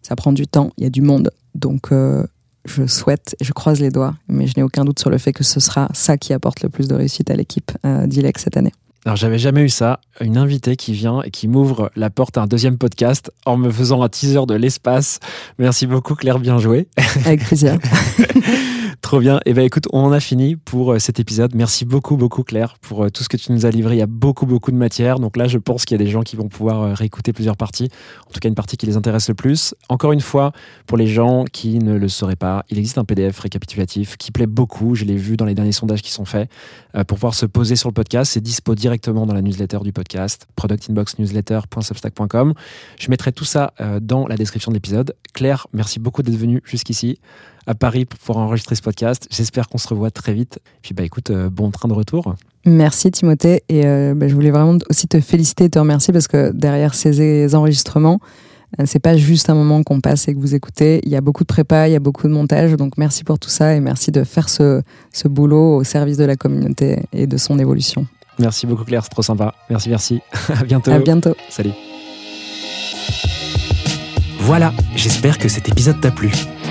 ça prend du temps, il y a du monde, donc euh, je souhaite, je croise les doigts, mais je n'ai aucun doute sur le fait que ce sera ça qui apporte le plus de réussite à l'équipe euh, d'ILEC cette année. Alors j'avais jamais eu ça, une invitée qui vient et qui m'ouvre la porte à un deuxième podcast en me faisant un teaser de l'espace. Merci beaucoup Claire, bien joué. Avec plaisir. Trop bien. Et ben écoute, on en a fini pour euh, cet épisode. Merci beaucoup, beaucoup Claire pour euh, tout ce que tu nous as livré. Il y a beaucoup, beaucoup de matière. Donc là, je pense qu'il y a des gens qui vont pouvoir euh, réécouter plusieurs parties. En tout cas, une partie qui les intéresse le plus. Encore une fois, pour les gens qui ne le sauraient pas, il existe un PDF récapitulatif qui plaît beaucoup. Je l'ai vu dans les derniers sondages qui sont faits pour pouvoir se poser sur le podcast. C'est dispo directement dans la newsletter du podcast, productinboxnewsletter.substack.com. Je mettrai tout ça dans la description de l'épisode. Claire, merci beaucoup d'être venue jusqu'ici à Paris pour pouvoir enregistrer ce podcast. J'espère qu'on se revoit très vite. Puis bah écoute, euh, bon train de retour. Merci Timothée et euh, bah, je voulais vraiment aussi te féliciter et te remercier parce que derrière ces enregistrements, euh, c'est pas juste un moment qu'on passe et que vous écoutez. Il y a beaucoup de prépa, il y a beaucoup de montage. Donc merci pour tout ça et merci de faire ce, ce boulot au service de la communauté et de son évolution. Merci beaucoup Claire, c'est trop sympa. Merci, merci. à bientôt. À bientôt. Salut. Voilà, j'espère que cet épisode t'a plu.